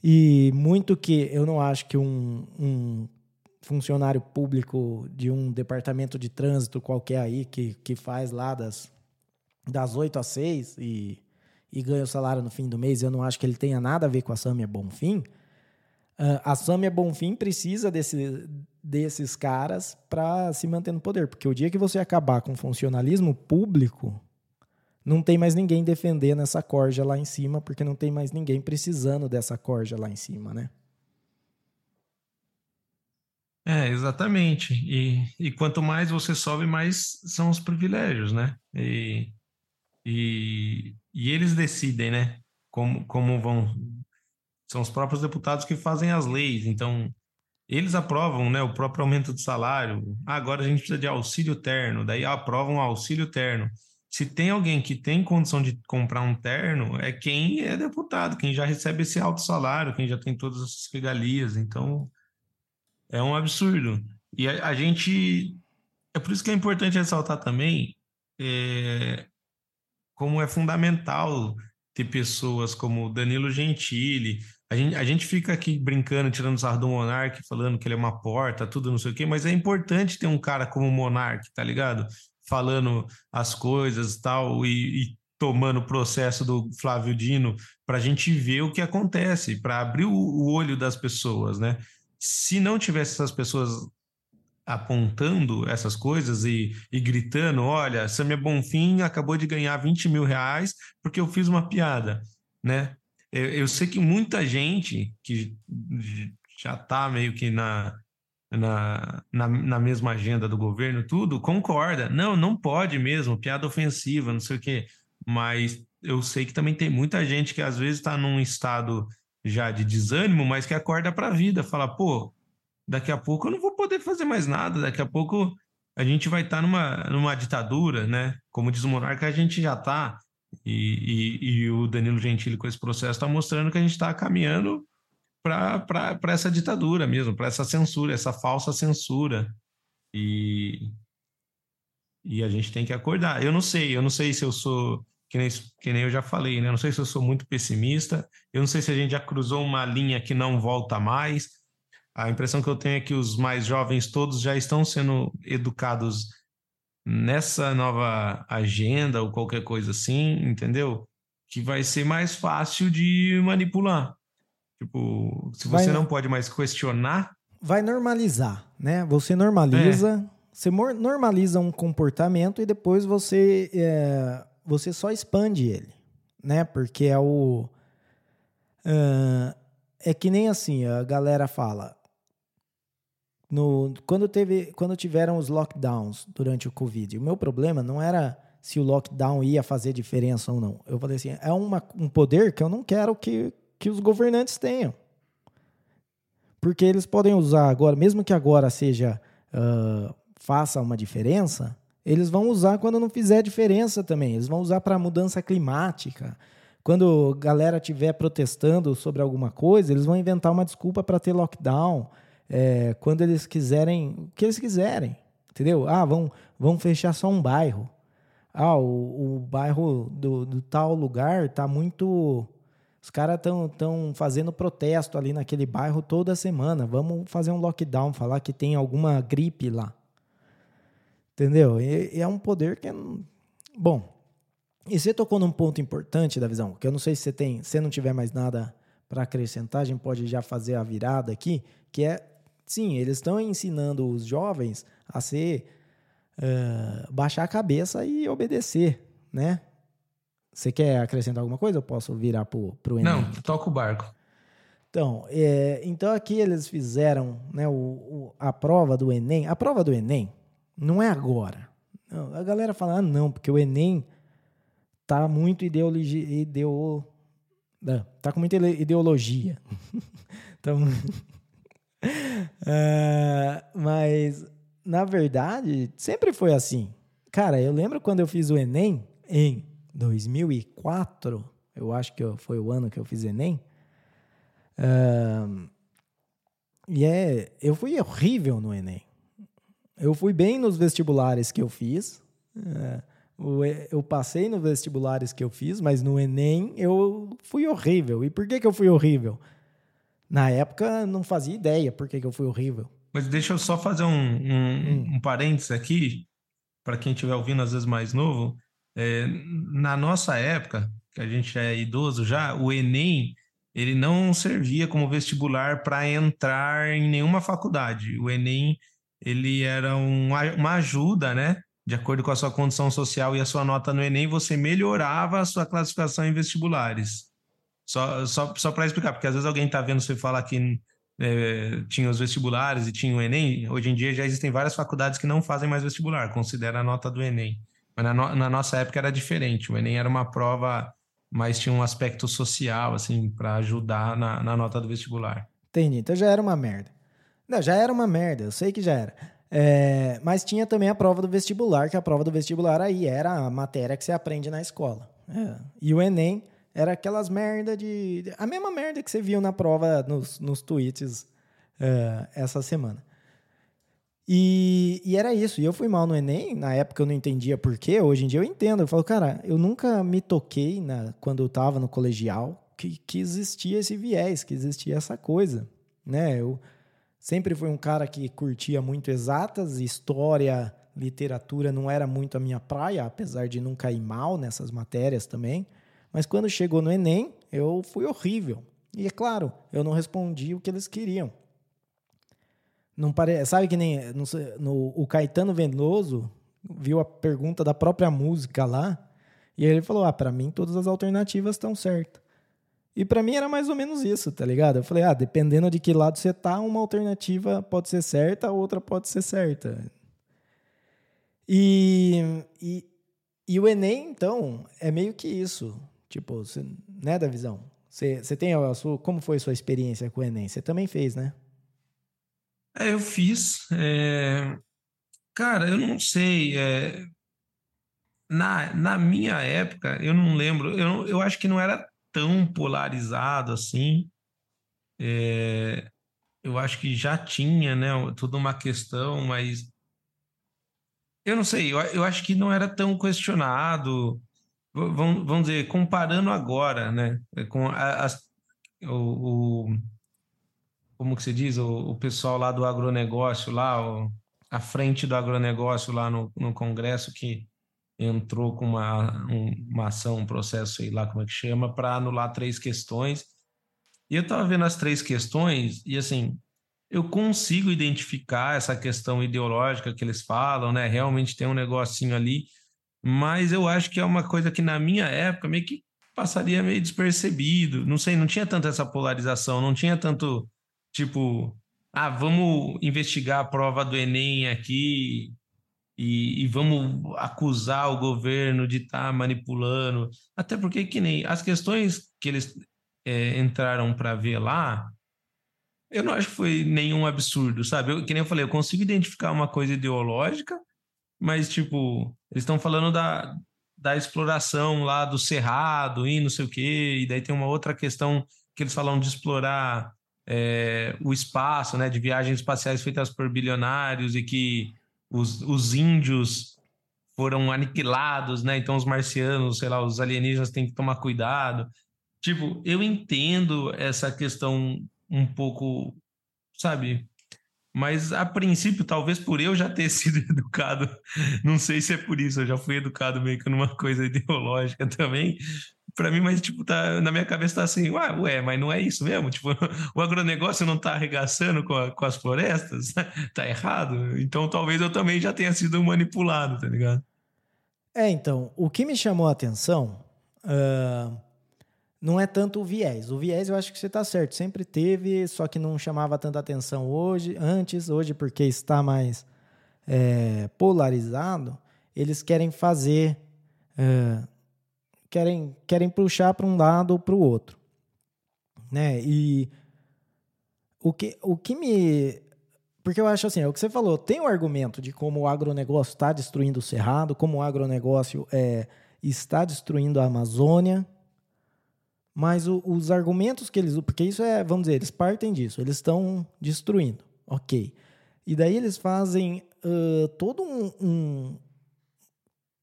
E muito que eu não acho que um, um funcionário público de um departamento de trânsito qualquer aí que, que faz lá das, das 8 às 6 e, e ganha o salário no fim do mês, eu não acho que ele tenha nada a ver com a Samia Bonfim. Uh, a Samia Bonfim precisa desse, desses caras para se manter no poder, porque o dia que você acabar com o funcionalismo público, não tem mais ninguém defendendo essa corja lá em cima, porque não tem mais ninguém precisando dessa corja lá em cima, né? É, exatamente. E, e quanto mais você sobe, mais são os privilégios, né? E, e, e eles decidem, né? Como, como vão. São os próprios deputados que fazem as leis. Então, eles aprovam né, o próprio aumento de salário. Ah, agora a gente precisa de auxílio terno, daí aprovam o auxílio terno. Se tem alguém que tem condição de comprar um terno, é quem é deputado, quem já recebe esse alto salário, quem já tem todas essas regalias. Então, é um absurdo. E a, a gente. É por isso que é importante ressaltar também é, como é fundamental ter pessoas como Danilo Gentili. A gente, a gente fica aqui brincando, tirando sarro do Monark, falando que ele é uma porta, tudo não sei o quê, mas é importante ter um cara como o Monark, tá ligado? Falando as coisas tal, e, e tomando o processo do Flávio Dino para a gente ver o que acontece, para abrir o, o olho das pessoas, né? se não tivesse essas pessoas apontando essas coisas e, e gritando, olha, Samia Bonfim acabou de ganhar 20 mil reais porque eu fiz uma piada, né? Eu, sei que muita gente que já está meio que na, na, na, na, mesma agenda do governo, tudo, concorda. Não, não pode mesmo, piada ofensiva, não sei o quê. Mas eu sei que também tem muita gente que às vezes está num estado já de desânimo, mas que acorda para a vida, fala, pô, daqui a pouco eu não vou poder fazer mais nada, daqui a pouco a gente vai estar tá numa, numa ditadura, né? Como diz o monarca, a gente já está, e, e, e, o Danilo Gentili com esse processo está mostrando que a gente está caminhando para essa ditadura mesmo, para essa censura, essa falsa censura. E, e a gente tem que acordar. Eu não sei, eu não sei se eu sou que nem, que nem eu já falei, né? Não sei se eu sou muito pessimista, eu não sei se a gente já cruzou uma linha que não volta mais. A impressão que eu tenho é que os mais jovens todos já estão sendo educados nessa nova agenda ou qualquer coisa assim, entendeu? Que vai ser mais fácil de manipular. Tipo, se você vai, não pode mais questionar. Vai normalizar, né? Você normaliza, é. você normaliza um comportamento e depois você é, você só expande ele, né? Porque é o. Uh, é que nem assim, a galera fala. No, quando, teve, quando tiveram os lockdowns durante o Covid, o meu problema não era se o lockdown ia fazer diferença ou não. Eu falei assim: é uma, um poder que eu não quero que, que os governantes tenham. Porque eles podem usar agora, mesmo que agora seja. Uh, faça uma diferença, eles vão usar quando não fizer diferença também. Eles vão usar para mudança climática. Quando a galera estiver protestando sobre alguma coisa, eles vão inventar uma desculpa para ter lockdown. É, quando eles quiserem, o que eles quiserem, entendeu? Ah, vão, vão fechar só um bairro. Ah, o, o bairro do, do tal lugar está muito. Os caras estão tão fazendo protesto ali naquele bairro toda semana. Vamos fazer um lockdown, falar que tem alguma gripe lá. Entendeu? E, e é um poder que é. Bom, e você tocou num ponto importante da visão, que eu não sei se você tem, se não tiver mais nada para acrescentar, a gente pode já fazer a virada aqui, que é, sim, eles estão ensinando os jovens a ser, uh, baixar a cabeça e obedecer, né? Você quer acrescentar alguma coisa? Eu posso virar para o Enem? Não, toca o barco. Então, é, então aqui eles fizeram né, o, o, a prova do Enem. A prova do Enem, não é agora. Não, a galera fala, ah, não, porque o Enem tá muito ideologia. Ideo, não, tá com muita ideologia. então. Uh, mas, na verdade, sempre foi assim. Cara, eu lembro quando eu fiz o Enem, em 2004, eu acho que foi o ano que eu fiz Enem. Uh, e é, eu fui horrível no Enem eu fui bem nos vestibulares que eu fiz. É, eu passei nos vestibulares que eu fiz, mas no Enem eu fui horrível. E por que, que eu fui horrível? Na época não fazia ideia por que, que eu fui horrível. Mas deixa eu só fazer um, um, hum. um parênteses aqui, para quem estiver ouvindo às vezes mais novo. É, na nossa época, que a gente é idoso já, o Enem ele não servia como vestibular para entrar em nenhuma faculdade. O Enem ele era um, uma ajuda, né? De acordo com a sua condição social e a sua nota no Enem, você melhorava a sua classificação em vestibulares. Só, só, só para explicar, porque às vezes alguém está vendo você falar que é, tinha os vestibulares e tinha o Enem. Hoje em dia já existem várias faculdades que não fazem mais vestibular, considera a nota do Enem. Mas na, no, na nossa época era diferente. O Enem era uma prova, mas tinha um aspecto social, assim, para ajudar na, na nota do vestibular. Entendi. Então já era uma merda. Não, já era uma merda, eu sei que já era. É, mas tinha também a prova do vestibular, que a prova do vestibular aí era a matéria que você aprende na escola. É. E o Enem era aquelas merda de. A mesma merda que você viu na prova nos, nos tweets é, essa semana. E, e, era isso. E eu fui mal no Enem. Na época eu não entendia por quê. Hoje em dia eu entendo. Eu falo, cara, eu nunca me toquei na, quando eu estava no colegial que, que existia esse viés, que existia essa coisa. Né? Eu, Sempre fui um cara que curtia muito exatas, história, literatura não era muito a minha praia, apesar de não cair mal nessas matérias também. Mas quando chegou no Enem, eu fui horrível. E é claro, eu não respondi o que eles queriam. Não pare... Sabe que nem no, no, o Caetano Veloso viu a pergunta da própria música lá, e ele falou: Ah, para mim todas as alternativas estão certas. E para mim era mais ou menos isso, tá ligado? Eu falei, ah, dependendo de que lado você tá, uma alternativa pode ser certa, a outra pode ser certa. E, e, e o Enem, então, é meio que isso. Tipo, você, né, da visão? Você, você tem a sua. Como foi a sua experiência com o Enem? Você também fez, né? É, eu fiz. É... Cara, eu não sei. É... Na, na minha época, eu não lembro. Eu, eu acho que não era tão polarizado assim. É, eu acho que já tinha, né, toda uma questão, mas eu não sei, eu, eu acho que não era tão questionado. Vamos, vamos dizer, comparando agora, né, com as, o, o, como que se diz, o, o pessoal lá do agronegócio, lá, o, a frente do agronegócio lá no, no Congresso, que entrou com uma, uma ação, um processo, sei lá como é que chama, para anular três questões. E eu estava vendo as três questões e, assim, eu consigo identificar essa questão ideológica que eles falam, né? Realmente tem um negocinho ali, mas eu acho que é uma coisa que na minha época meio que passaria meio despercebido. Não sei, não tinha tanto essa polarização, não tinha tanto tipo, ah, vamos investigar a prova do Enem aqui e, e, vamos acusar o governo de estar tá manipulando. Até porque que nem as questões que eles é, entraram para ver lá, eu não acho que foi nenhum absurdo, sabe? Eu, que nem eu falei, eu consigo identificar uma coisa ideológica, mas tipo, eles estão falando da, da exploração lá do cerrado e não sei o quê, e daí tem uma outra questão que eles falam de explorar é, o espaço, né, de viagens espaciais feitas por bilionários e que os, os índios foram aniquilados, né? Então os marcianos, sei lá, os alienígenas têm que tomar cuidado. Tipo, eu entendo essa questão um pouco, sabe? Mas a princípio, talvez por eu já ter sido educado, não sei se é por isso, eu já fui educado meio que numa coisa ideológica também para mim, mas tipo, tá, na minha cabeça tá assim, ué, ué, mas não é isso mesmo? Tipo, o agronegócio não tá arregaçando com, a, com as florestas? tá errado? Então talvez eu também já tenha sido manipulado, tá ligado? É, então, o que me chamou a atenção uh, não é tanto o viés. O viés eu acho que você tá certo, sempre teve, só que não chamava tanta atenção hoje, antes, hoje porque está mais é, polarizado, eles querem fazer uh, querem, querem puxar para um lado ou para o outro. Né? E o que, o que me. Porque eu acho assim, é o que você falou, tem o um argumento de como o agronegócio está destruindo o cerrado, como o agronegócio é, está destruindo a Amazônia, mas o, os argumentos que eles. Porque isso é, vamos dizer, eles partem disso, eles estão destruindo, ok. E daí eles fazem uh, todo um, um,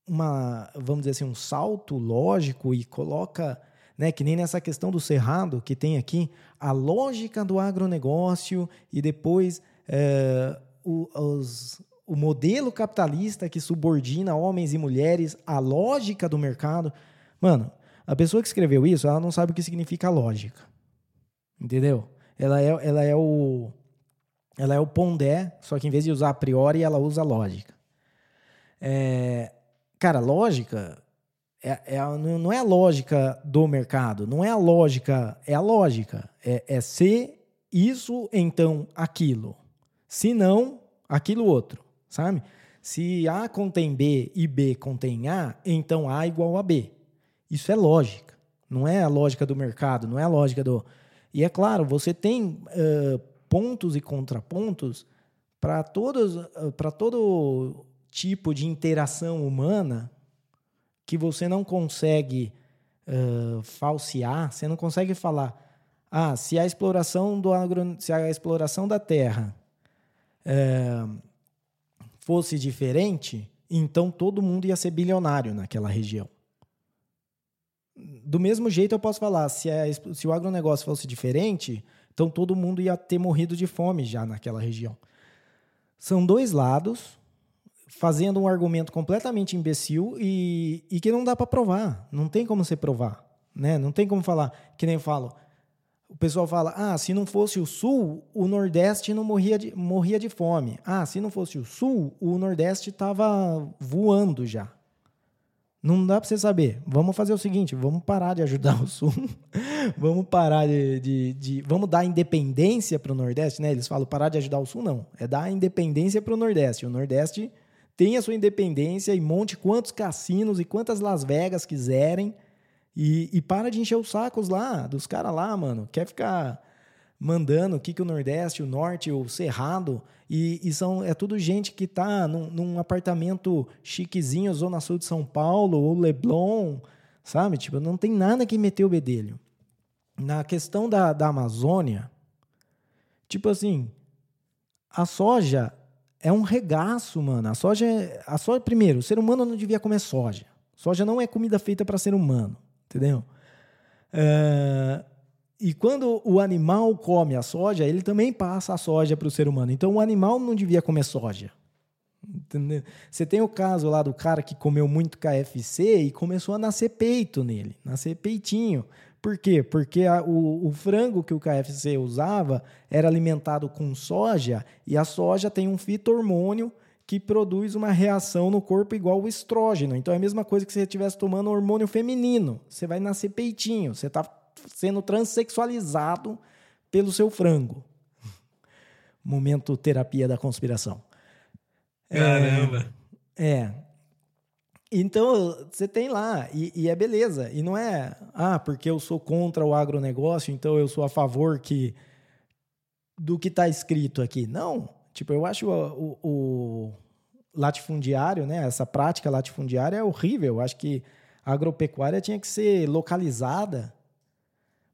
uma, vamos dizer assim, um salto lógico e coloca, né, que nem nessa questão do cerrado que tem aqui, a lógica do agronegócio e depois o, os, o modelo capitalista que subordina homens e mulheres à lógica do mercado. Mano, a pessoa que escreveu isso, ela não sabe o que significa lógica. Entendeu? Ela é, ela é o ela é o pondé, só que em vez de usar a priori, ela usa lógica. É, cara, lógica é, é, não é a lógica do mercado, não é a lógica, é a lógica. É, é se isso, então aquilo. Se não, aquilo outro, sabe? Se A contém B e B contém A, então A igual a B. Isso é lógica. Não é a lógica do mercado, não é a lógica do. E é claro, você tem uh, pontos e contrapontos para todos para todo tipo de interação humana que você não consegue uh, falsear, você não consegue falar, ah, se a exploração do agro, se a exploração da terra uh, fosse diferente, então todo mundo ia ser bilionário naquela região. Do mesmo jeito eu posso falar, se, a, se o agronegócio fosse diferente, então todo mundo ia ter morrido de fome já naquela região. São dois lados fazendo um argumento completamente imbecil e, e que não dá para provar. Não tem como você provar. Né? Não tem como falar, que nem eu falo. O pessoal fala: ah, se não fosse o Sul, o Nordeste não morria de, morria de fome. Ah, se não fosse o Sul, o Nordeste estava voando já. Não dá para você saber. Vamos fazer o seguinte: vamos parar de ajudar o Sul, vamos parar de, de, de, Vamos dar independência para o Nordeste, né? Eles falam parar de ajudar o Sul, não. É dar independência para o Nordeste. O Nordeste tem a sua independência e monte quantos cassinos e quantas Las Vegas quiserem. E, e para de encher os sacos lá, dos caras lá, mano. Quer ficar mandando o que, que o Nordeste, o Norte, o Cerrado, e, e são, é tudo gente que está num, num, apartamento chiquezinho, Zona Sul de São Paulo, ou Leblon, sabe? Tipo, não tem nada que meter o bedelho. Na questão da, da Amazônia, tipo assim, a soja é um regaço, mano. A soja, é, a soja, primeiro, o ser humano não devia comer soja. Soja não é comida feita para ser humano, entendeu? É, e quando o animal come a soja, ele também passa a soja para o ser humano. Então o animal não devia comer soja. Entendeu? Você tem o caso lá do cara que comeu muito KFC e começou a nascer peito nele, nascer peitinho. Por quê? Porque a, o, o, frango que o KFC usava era alimentado com soja e a soja tem um fito-hormônio que produz uma reação no corpo igual o estrógeno. Então é a mesma coisa que se você estivesse tomando hormônio feminino. Você vai nascer peitinho, você está sendo transexualizado pelo seu frango. Momento terapia da conspiração. Caramba! É. é. Então, você tem lá, e, e, é beleza. E não é, ah, porque eu sou contra o agronegócio, então eu sou a favor que do que está escrito aqui. Não. Tipo, eu acho o, o, o, latifundiário, né? Essa prática latifundiária é horrível. Eu acho que a agropecuária tinha que ser localizada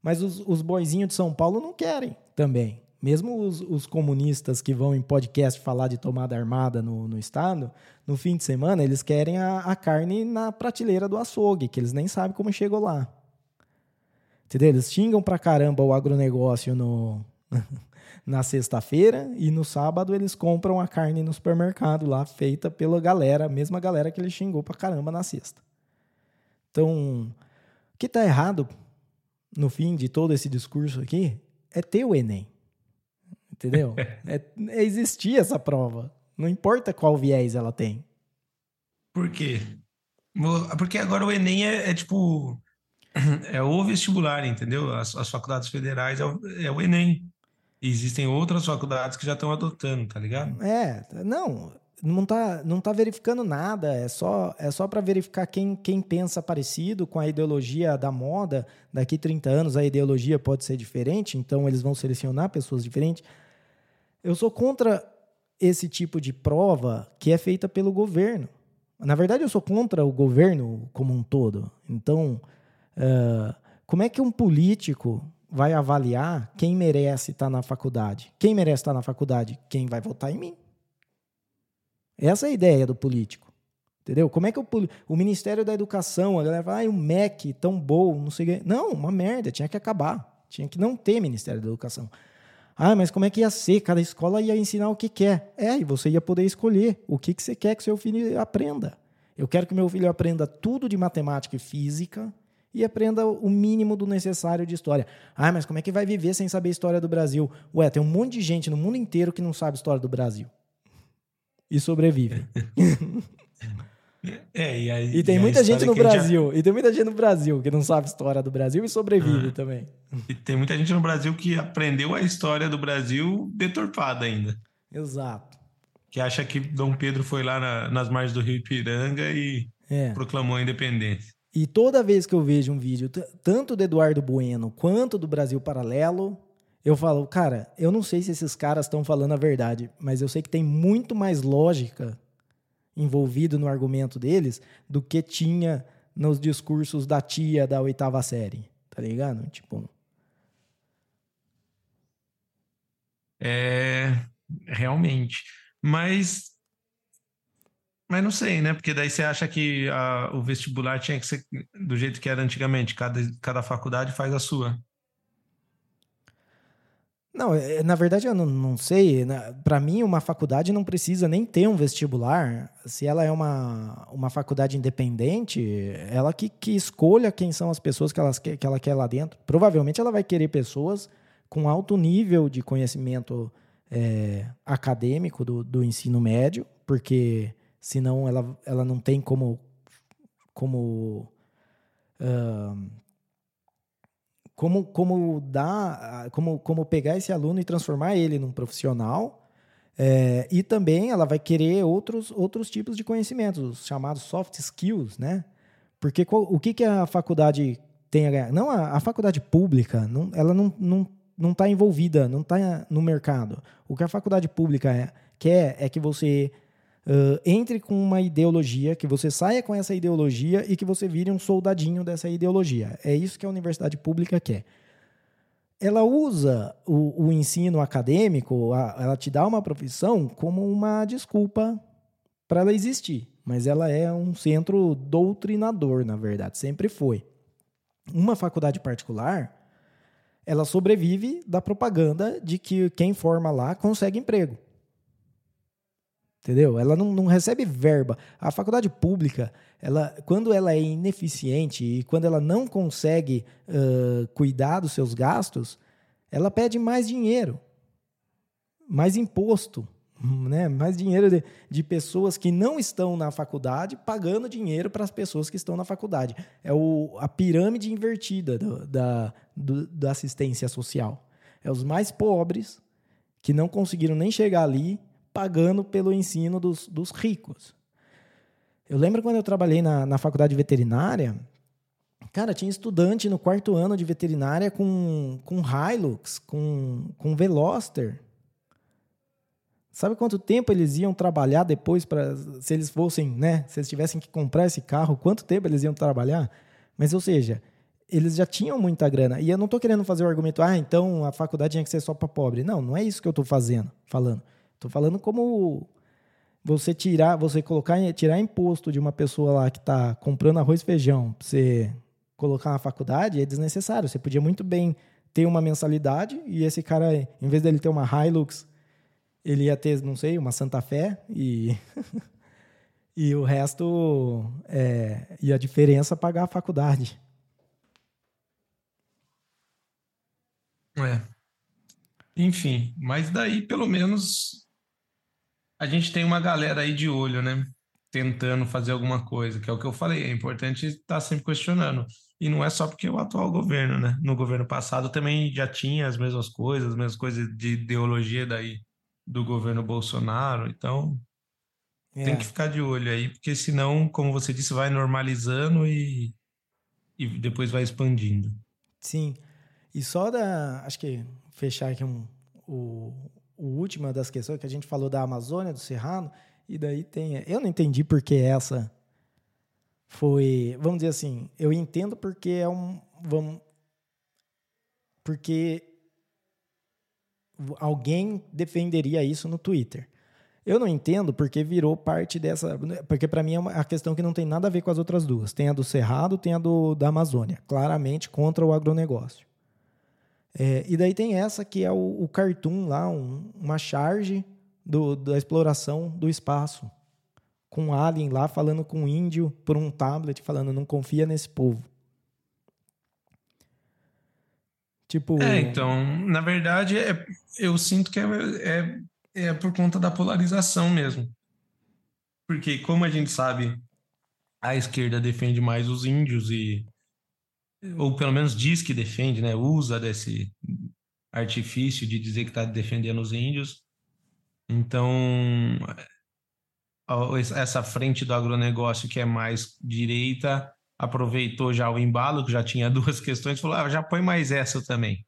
mas os, os boizinhos de São Paulo não querem também. Mesmo os, os, comunistas que vão em podcast falar de tomada armada no, no Estado, no fim de semana eles querem a, a carne na prateleira do açougue, que eles nem sabem como chegou lá. Entendeu? Eles xingam pra caramba o agronegócio no, na sexta-feira e no sábado eles compram a carne no supermercado lá, feita pela galera, a mesma galera que ele xingou pra caramba na sexta. Então, o que está errado no fim de todo esse discurso aqui, é ter o Enem. Entendeu? é, é existir essa prova. Não importa qual viés ela tem. Por quê? Porque agora o Enem é, é tipo. É o vestibular, entendeu? As, as faculdades federais é o, é o Enem. E existem outras faculdades que já estão adotando, tá ligado? É, não não está não tá verificando nada, é só, é só para verificar quem, quem pensa parecido com a ideologia da moda. Daqui 30 anos a ideologia pode ser diferente, então eles vão selecionar pessoas diferentes. Eu sou contra esse tipo de prova que é feita pelo governo. Na verdade, eu sou contra o governo como um todo. Então, uh, como é que um político vai avaliar quem merece estar na faculdade? Quem merece estar na faculdade? Quem vai votar em mim Essa é a ideia do político. Entendeu? Como é que o, o Ministério da Educação, a galera fala, ah, o MEC, tão bom, não sei o quê. Não, uma merda, tinha que acabar. Tinha que não ter Ministério da Educação. Ah, mas como é que ia ser? Cada escola ia ensinar o que quer. É, e você ia poder escolher o que, que você quer que seu filho aprenda. Eu quero que meu filho aprenda tudo de matemática e física e aprenda o mínimo do necessário de história. Ah, mas como é que vai viver sem saber história do Brasil? Ué, tem um monte de gente no mundo inteiro que não sabe história do Brasil. E sobrevive. É, e, aí, e tem e muita gente no Brasil, já... e tem muita gente no Brasil que não sabe a história do Brasil e sobrevive ah, também. E tem muita gente no Brasil que aprendeu a história do Brasil deturpada ainda. Exato. Que acha que Dom Pedro foi lá na, nas margens do Rio Ipiranga e é. proclamou a independência. E toda vez que eu vejo um vídeo, tanto do Eduardo Bueno quanto do Brasil Paralelo, eu falo, cara, eu não sei se esses caras estão falando a verdade, mas eu sei que tem muito mais lógica envolvido no argumento deles do que tinha nos discursos da tia da oitava série, tá ligado? Tipo. É, realmente. Mas. Mas não sei, né? Porque daí você acha que a, o vestibular tinha que ser do jeito que era antigamente, cada, cada faculdade faz a sua. Não, é, na verdade eu não, não sei. Para mim, uma faculdade não precisa nem ter um vestibular. Se ela é uma, uma faculdade independente, ela que, que escolha quem são as pessoas que, elas, que ela quer lá dentro. Provavelmente ela vai querer pessoas com alto nível de conhecimento é, acadêmico do, do ensino médio, porque senão ela, ela não tem como, como uh, como, como dar, como, como pegar esse aluno e transformar ele num profissional. É, e também ela vai querer outros, outros tipos de conhecimentos, os chamados soft skills, né? Porque qual, o que, que a faculdade tem a ganhar? Não, a, a faculdade pública, não, ela não está não, não tá envolvida, não está no mercado. O que a faculdade pública é, quer é que você Uh, entre com uma ideologia, que você saia com essa ideologia e que você vire um soldadinho dessa ideologia. É isso que a universidade pública quer. Ela usa o, o ensino acadêmico, a, ela te dá uma profissão como uma desculpa para ela existir, mas ela é um centro doutrinador, na verdade, sempre foi. Uma faculdade particular, ela sobrevive da propaganda de que quem forma lá consegue emprego. Entendeu? Ela não, não recebe verba. A faculdade pública, ela, quando ela é ineficiente e quando ela não consegue uh, cuidar dos seus gastos, ela pede mais dinheiro, mais imposto, né? mais dinheiro de, de pessoas que não estão na faculdade pagando dinheiro para as pessoas que estão na faculdade. É o, a pirâmide invertida do, da, do, da assistência social. É os mais pobres que não conseguiram nem chegar ali pagando pelo ensino dos, dos ricos. Eu lembro quando eu trabalhei na, na faculdade veterinária, cara, tinha estudante no quarto ano de veterinária com, com Hilux, com, com Veloster. Sabe quanto tempo eles iam trabalhar depois para se eles fossem, né, se eles tivessem que comprar esse carro, quanto tempo eles iam trabalhar? Mas ou seja, eles já tinham muita grana. E eu não estou querendo fazer o argumento, ah, então a faculdade tinha que ser só para pobre. Não, não é isso que eu estou fazendo, falando. Estou falando como você tirar, você colocar, tirar imposto de uma pessoa lá que está comprando arroz e feijão para você colocar na faculdade é desnecessário. Você podia muito bem ter uma mensalidade e esse cara, em vez dele ter uma Hilux, ele ia ter, não sei, uma Santa Fé e e o resto é, e a diferença pagar a faculdade. É. Enfim, mas daí pelo menos a gente tem uma galera aí de olho, né? Tentando fazer alguma coisa, que é o que eu falei, é importante estar sempre questionando. E não é só porque o atual governo, né? No governo passado também já tinha as mesmas coisas, as mesmas coisas de ideologia daí do governo Bolsonaro, então é. tem que ficar de olho aí, porque senão, como você disse, vai normalizando e, e depois vai expandindo. Sim. E só da. Acho que fechar aqui um, o, o última das questões que a gente falou da Amazônia, do Cerrado, e daí tem. Eu não entendi porque essa foi. Vamos dizer assim, eu entendo porque é um. Vamos, porque alguém defenderia isso no Twitter. Eu não entendo porque virou parte dessa. Porque para mim é uma a questão que não tem nada a ver com as outras duas. Tem a do Cerrado, tem a do, da Amazônia. Claramente contra o agronegócio. É, e daí tem essa que é o, o cartoon lá, um, uma charge do, da exploração do espaço. Com um alien lá falando com um índio por um tablet, falando: não confia nesse povo. Tipo. É, então, na verdade, é, eu sinto que é, é, é por conta da polarização mesmo. Porque, como a gente sabe, a esquerda defende mais os índios e. Ou pelo menos diz que defende, né? Usa desse artifício de dizer que está defendendo os índios. Então, essa frente do agronegócio que é mais direita aproveitou já o embalo, que já tinha duas questões, falou: ah, já põe mais essa também.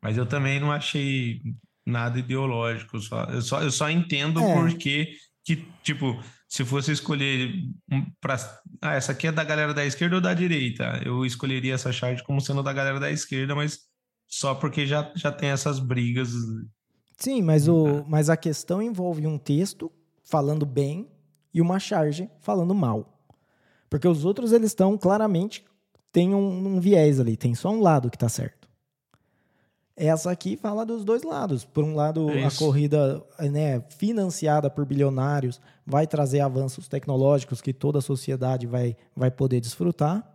Mas eu também não achei nada ideológico, só, eu, só, eu só entendo é. porque que, tipo, se fosse escolher para ah, essa aqui é da galera da esquerda ou da direita, eu escolheria essa charge como sendo da galera da esquerda, mas só porque já, já tem essas brigas. Sim, mas, o, ah. mas a questão envolve um texto falando bem e uma charge falando mal. Porque os outros, eles estão claramente, tem um, um viés ali, tem só um lado que está certo. Essa aqui fala dos dois lados. Por um lado, é a corrida né, financiada por bilionários vai trazer avanços tecnológicos que toda a sociedade vai, vai poder desfrutar.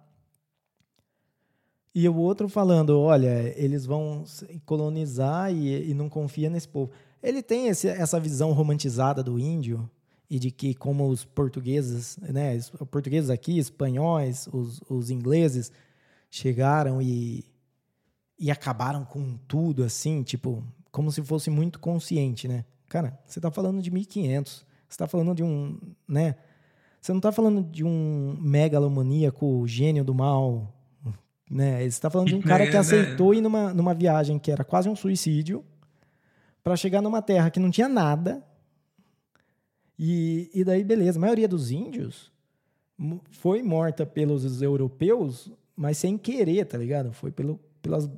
E o outro falando, olha, eles vão colonizar e, e não confia nesse povo. Ele tem esse, essa visão romantizada do índio, e de que como os portugueses, né, os portugueses aqui, espanhóis, os, os ingleses chegaram e, e acabaram com tudo assim, tipo, como se fosse muito consciente, né? Cara, você está falando de 1500, você está falando de um, né? Você não está falando de um megalomaníaco gênio do mal, né? Você está falando de um cara que é, né? aceitou ir numa, numa viagem que era quase um suicídio para chegar numa terra que não tinha nada, e, e daí, beleza, a maioria dos índios foi morta pelos europeus, mas sem querer, tá ligado? Foi pelo, pelas,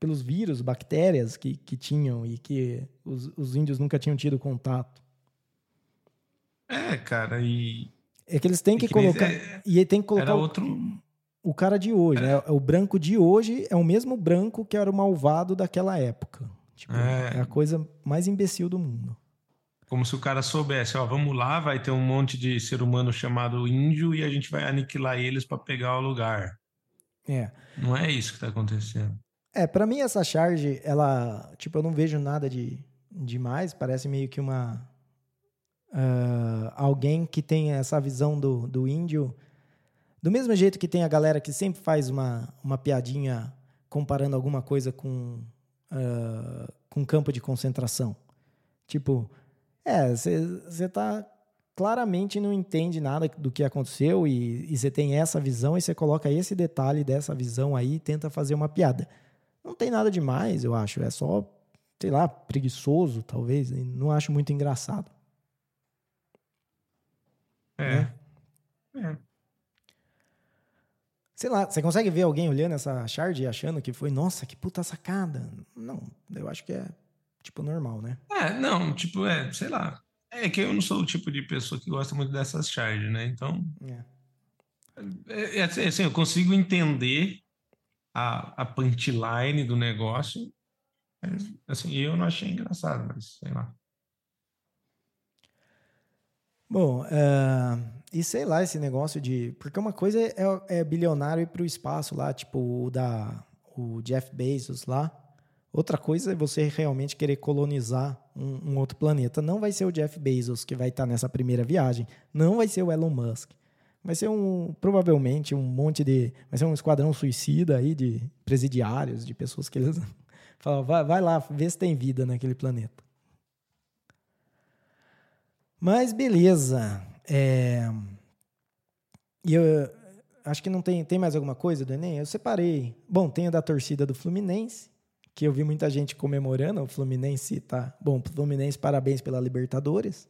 pelos vírus, bactérias que, que tinham e que os, os índios nunca tinham tido contato. É, cara, e. É que eles têm que, que colocar. É, e tem que colocar. O, outro... o cara de hoje, né? é. né? O branco de hoje é o mesmo branco que era o malvado daquela época. Tipo, é. é a coisa mais imbecil do mundo. Como se o cara soubesse, ó, vamos lá, vai ter um monte de ser humano chamado índio e a gente vai aniquilar eles para pegar o lugar. É. Não é isso que está acontecendo. É, para mim essa charge, ela, tipo, eu não vejo nada de demais, parece meio que uma uh, alguém que tem essa visão do, do índio, do mesmo jeito que tem a galera que sempre faz uma, uma piadinha comparando alguma coisa com uh, com campo de concentração. Tipo, é, você tá claramente não entende nada do que aconteceu e você tem essa visão e você coloca esse detalhe dessa visão aí e tenta fazer uma piada. Não tem nada demais, eu acho. É só, sei lá, preguiçoso, talvez. Não acho muito engraçado. É. Né? É. Sei lá, você consegue ver alguém olhando essa shard e achando que foi, nossa, que puta sacada? Não, eu acho que é Tipo, normal, né? É, não, tipo, é, sei lá. É que eu não sou o tipo de pessoa que gosta muito dessas charges, né? Então. É. É, é assim, assim, eu consigo entender a, a punchline do negócio. Mas, assim, eu não achei engraçado, mas sei lá. Bom, uh, e sei lá, esse negócio de. Porque uma coisa é, é bilionário ir para o espaço lá, tipo o da o Jeff Bezos lá. Outra coisa é você realmente querer colonizar um, um, outro planeta. Não vai ser o Jeff Bezos que vai estar nessa primeira viagem. Não vai ser o Elon Musk. Vai ser um provavelmente um monte de, vai ser um esquadrão suicida aí de presidiários, de pessoas que eles falam, vai, vai lá, vê se tem vida naquele planeta. Mas beleza. É... E eu acho que não tem, tem mais alguma coisa do Enem? Eu separei. Bom, tem o da torcida do Fluminense que eu vi muita gente comemorando, o Fluminense tá. Bom, Fluminense, parabéns pela Libertadores.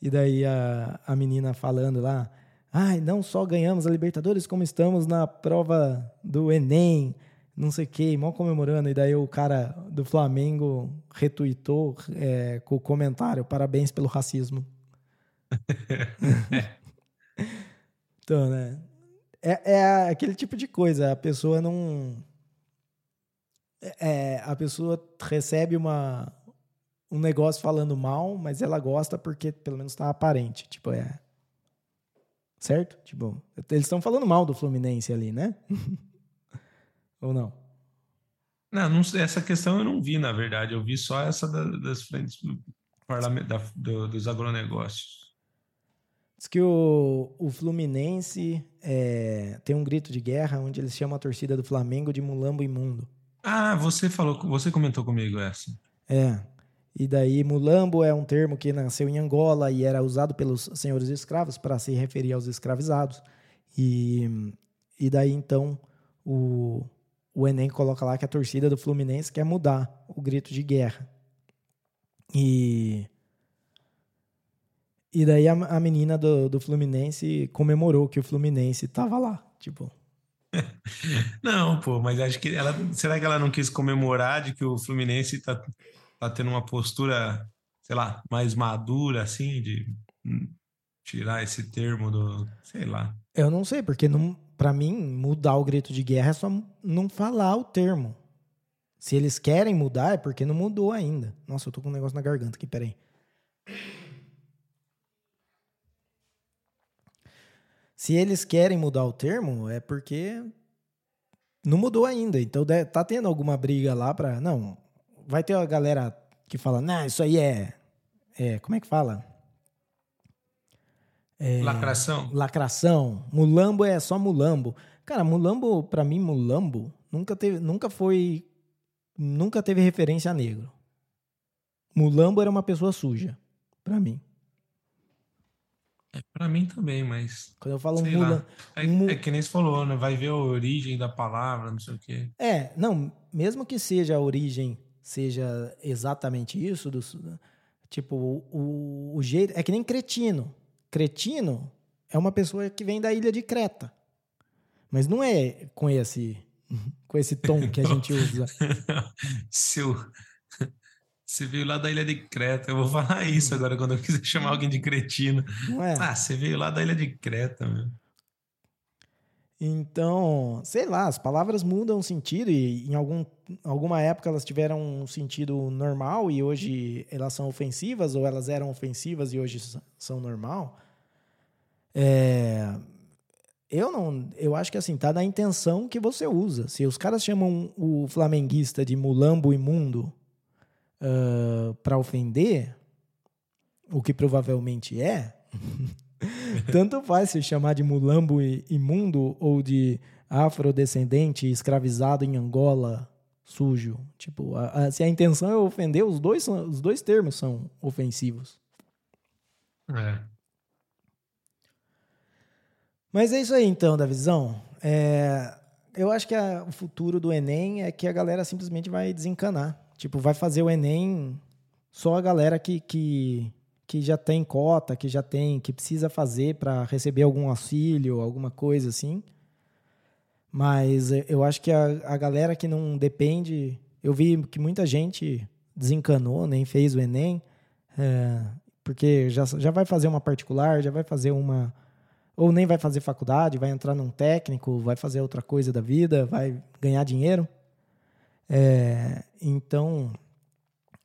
E daí a, a menina falando lá, ai, não só ganhamos a Libertadores, como estamos na prova do Enem. não sei o que, mal comemorando. E daí o cara do Flamengo retuitou é, com o comentário: parabéns pelo racismo. então, né? É, é, aquele tipo de coisa. A pessoa não. É, a pessoa recebe uma, um negócio falando mal, mas ela gosta porque pelo menos tá aparente. Tipo, é. Certo? Tipo, eles estão falando mal do Fluminense ali, né? Ou não? Não, não, essa questão eu não vi, na verdade. Eu vi só essa da, das frentes do parlamento, da, do, dos agronegócios. Diz que o, o Fluminense é, tem um grito de guerra onde eles chamam a torcida do Flamengo de mulambo imundo. Ah, você falou, você comentou comigo essa. É. E daí, mulambo é um termo que nasceu em Angola e era usado pelos senhores escravos para se referir aos escravizados. E, e daí, então, o, o Enem coloca lá que a torcida do Fluminense quer mudar o grito de guerra. E, e daí a, a menina do, do Fluminense comemorou que o Fluminense estava lá. Tipo, não, pô, mas acho que ela. Será que ela não quis comemorar de que o Fluminense está tá tendo uma postura, sei lá, mais madura, assim, de tirar esse termo do. sei lá. Eu não sei, porque não, para mim, mudar o grito de guerra é só não falar o termo. Se eles querem mudar, é porque não mudou ainda. Nossa, eu tô com um negócio na garganta aqui, peraí. Se eles querem mudar o termo, é porque não mudou ainda. Então tá tendo alguma briga lá para não. Vai ter a galera que fala, não, isso aí é, é como é que fala? É, lacração. Lacração. Mulambo é só mulambo. Cara, mulambo, para mim, mulambo nunca teve, nunca foi, nunca teve referência a negro. Mulambo era uma pessoa suja, para mim. É, para mim também, mas. Quando eu falo mulambo. É, é, que nem você falou, né? Vai ver a origem da palavra, não sei o quê. É, não, mesmo que seja a origem, seja exatamente isso, do, tipo, o, o jeito. É que nem cretino. Cretino é uma pessoa que vem da ilha de Creta. Mas não é com esse com esse tom que a gente usa. Seu você veio lá da ilha de Creta. Eu vou falar isso agora quando eu quiser chamar alguém de cretino. Não é? Ah, você veio lá da ilha de Creta, meu. Então, sei lá, as palavras mudam sentido e em algum, alguma época elas tiveram um sentido normal e hoje elas são ofensivas ou elas eram ofensivas e hoje são normal. É, eu não, eu acho que assim tá na intenção que você usa. Se os caras chamam o flamenguista de mulambo imundo uh, para ofender, o que provavelmente é. Tanto faz se chamar de mulambo imundo ou de afrodescendente escravizado em Angola sujo. Tipo, a, a, se a intenção é ofender, os dois, os dois termos são ofensivos. É. Mas é isso aí então, da visão. É, eu acho que a, o futuro do Enem é que a galera simplesmente vai desencanar. Tipo, vai fazer o Enem só a galera que, que que já tem cota, que já tem, que precisa fazer para receber algum auxílio, alguma coisa assim. Mas eu acho que a, a galera que não depende. Eu vi que muita gente desencanou, nem fez o Enem, é, porque já, já vai fazer uma particular, já vai fazer uma. Ou nem vai fazer faculdade, vai entrar num técnico, vai fazer outra coisa da vida, vai ganhar dinheiro. É, então,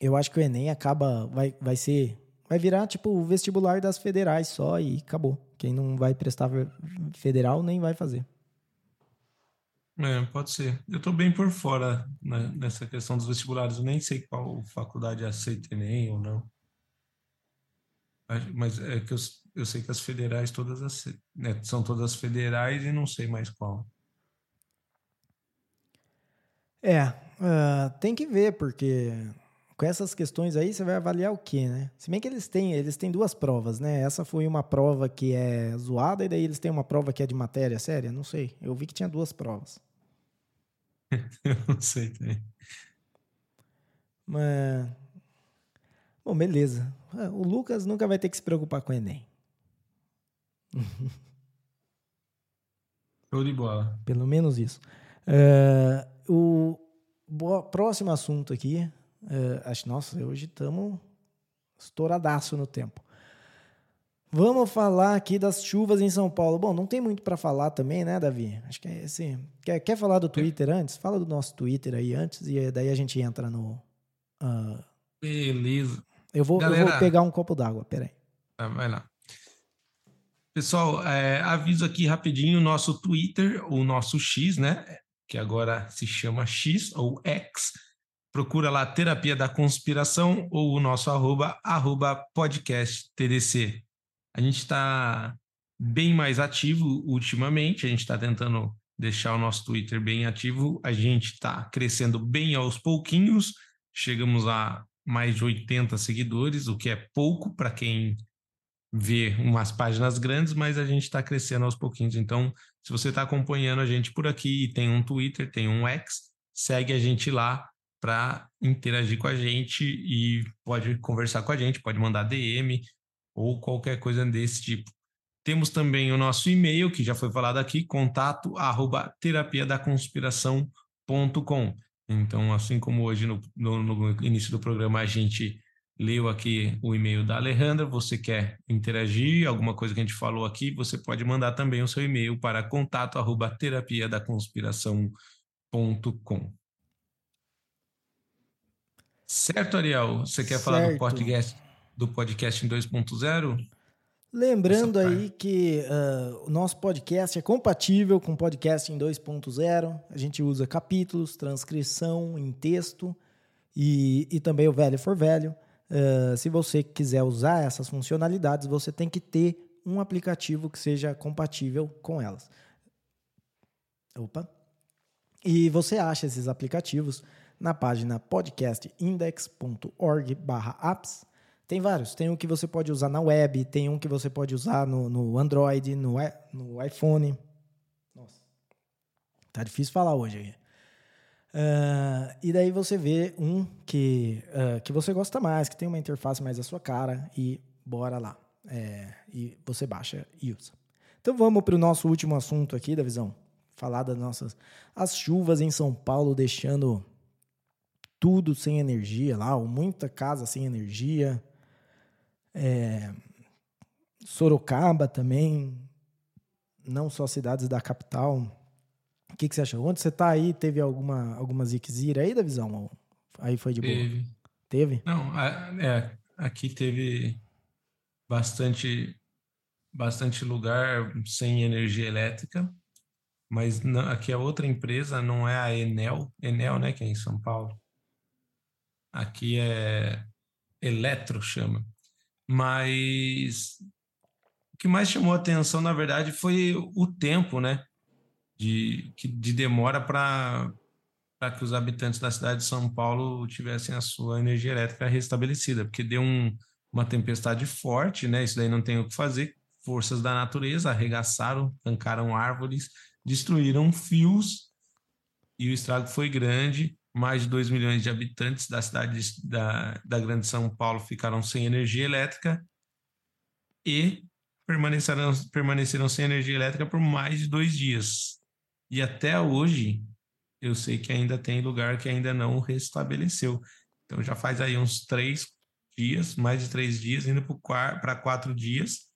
eu acho que o Enem acaba. Vai, vai ser vai virar tipo o vestibular das federais só e acabou. Quem não vai prestar federal nem vai fazer. É, pode ser. Eu estou bem por fora né, nessa questão dos vestibulares. Eu nem sei qual faculdade aceita Enem ou não. Mas é que eu, eu sei que as federais todas né, são todas federais e não sei mais qual. É, uh, tem que ver, porque com essas questões aí, você vai avaliar o quê, né? Se bem que eles têm, eles têm duas provas, né? Essa foi uma prova que é zoada e daí eles têm uma prova que é de matéria séria, não sei. Eu vi que tinha duas provas. Eu não sei também. Mas Bom, beleza. O Lucas nunca vai ter que se preocupar com o Enem. Show de bola. Pelo menos isso. Uh, o próximo assunto aqui, é, acho, nossa, hoje estamos estouradaço no tempo. Vamos falar aqui das chuvas em São Paulo. Bom, não tem muito para falar também, né, Davi? Acho que é esse. Quer, quer falar do Twitter antes? Fala do nosso Twitter aí antes e daí a gente entra no. ah, Beleza. eu, vou, eu Galera- vou pegar um copo d'água, peraí. Tá, vai lá. Pessoal, é, aviso aqui rapidinho o nosso Twitter, o nosso X, né? Que agora se chama X ou X. Procura lá Terapia da Conspiração ou o nosso arroba, arroba podcast TDC. A gente está bem mais ativo ultimamente, a gente está tentando deixar o nosso Twitter bem ativo. A gente está crescendo bem aos pouquinhos, chegamos a mais de 80 seguidores, o que é pouco para quem vê umas páginas grandes, mas a gente está crescendo aos pouquinhos. Então, se você está acompanhando a gente por aqui e tem um Twitter, tem um X, segue a gente lá para interagir com a gente e pode conversar com a gente, pode mandar DM ou qualquer coisa desse tipo. Temos também o nosso e-mail, que já foi falado aqui, contato arroba terapia da conspiração.com. Então, assim como hoje no, no, no início do programa a gente leu aqui o e-mail da Alejandra, você quer interagir, alguma coisa que a gente falou aqui, você pode mandar também o seu e-mail para contato arroba terapia da conspiração.com. Certo, Ariel? Você quer falar do Certo. podcast, do podcast em 2.0? Lembrando aí que ah, o nosso podcast é compatível com o podcast em 2.0. A gente usa capítulos, transcrição em texto e, e também o velho for velho. Ah, se você quiser usar essas funcionalidades, você tem que ter um aplicativo que seja compatível com elas. Opa! E você acha esses aplicativos na página podcastindex.org/apps. Tem vários. Tem um que você pode usar na web, tem um que você pode usar no, no Android, no, no iPhone. Nossa, tá difícil falar hoje. Ah, e daí você vê um que, ah, que você gosta mais, que tem uma interface mais à sua cara e bora lá. É, e você baixa e usa. Então vamos para o nosso último assunto aqui da visão. Falar das nossas as chuvas em São Paulo deixando tudo sem energia lá, ou muita casa sem energia. É, Sorocaba também, não só cidades da capital. O que, que você achou? Onde você tá aí? Teve alguma, alguma ziquezira aí da visão? Aí foi de boa. Teve. Teve? Não, é, aqui teve bastante, bastante lugar sem energia elétrica, mas não- aqui a outra empresa não é a Enel, Enel, né, que é em São Paulo. Aqui é Eletro, chama. Mas o que mais chamou atenção, na verdade, foi o tempo, né, de, de demora para para que os habitantes da cidade de São Paulo tivessem a sua energia elétrica restabelecida, porque deu um, uma tempestade forte, né? Isso daí não tem o que fazer. Forças da natureza arregaçaram, arrancaram árvores, destruíram fios e o estrago foi grande. Mais de 2 milhões de habitantes da cidade de- da, da Grande São Paulo ficaram sem energia elétrica e permaneceram, permaneceram sem energia elétrica por mais de dois dias. E até hoje, eu sei que ainda tem lugar que ainda não restabeleceu. Então já faz aí uns três dias, mais de três dias, indo para quatro dias,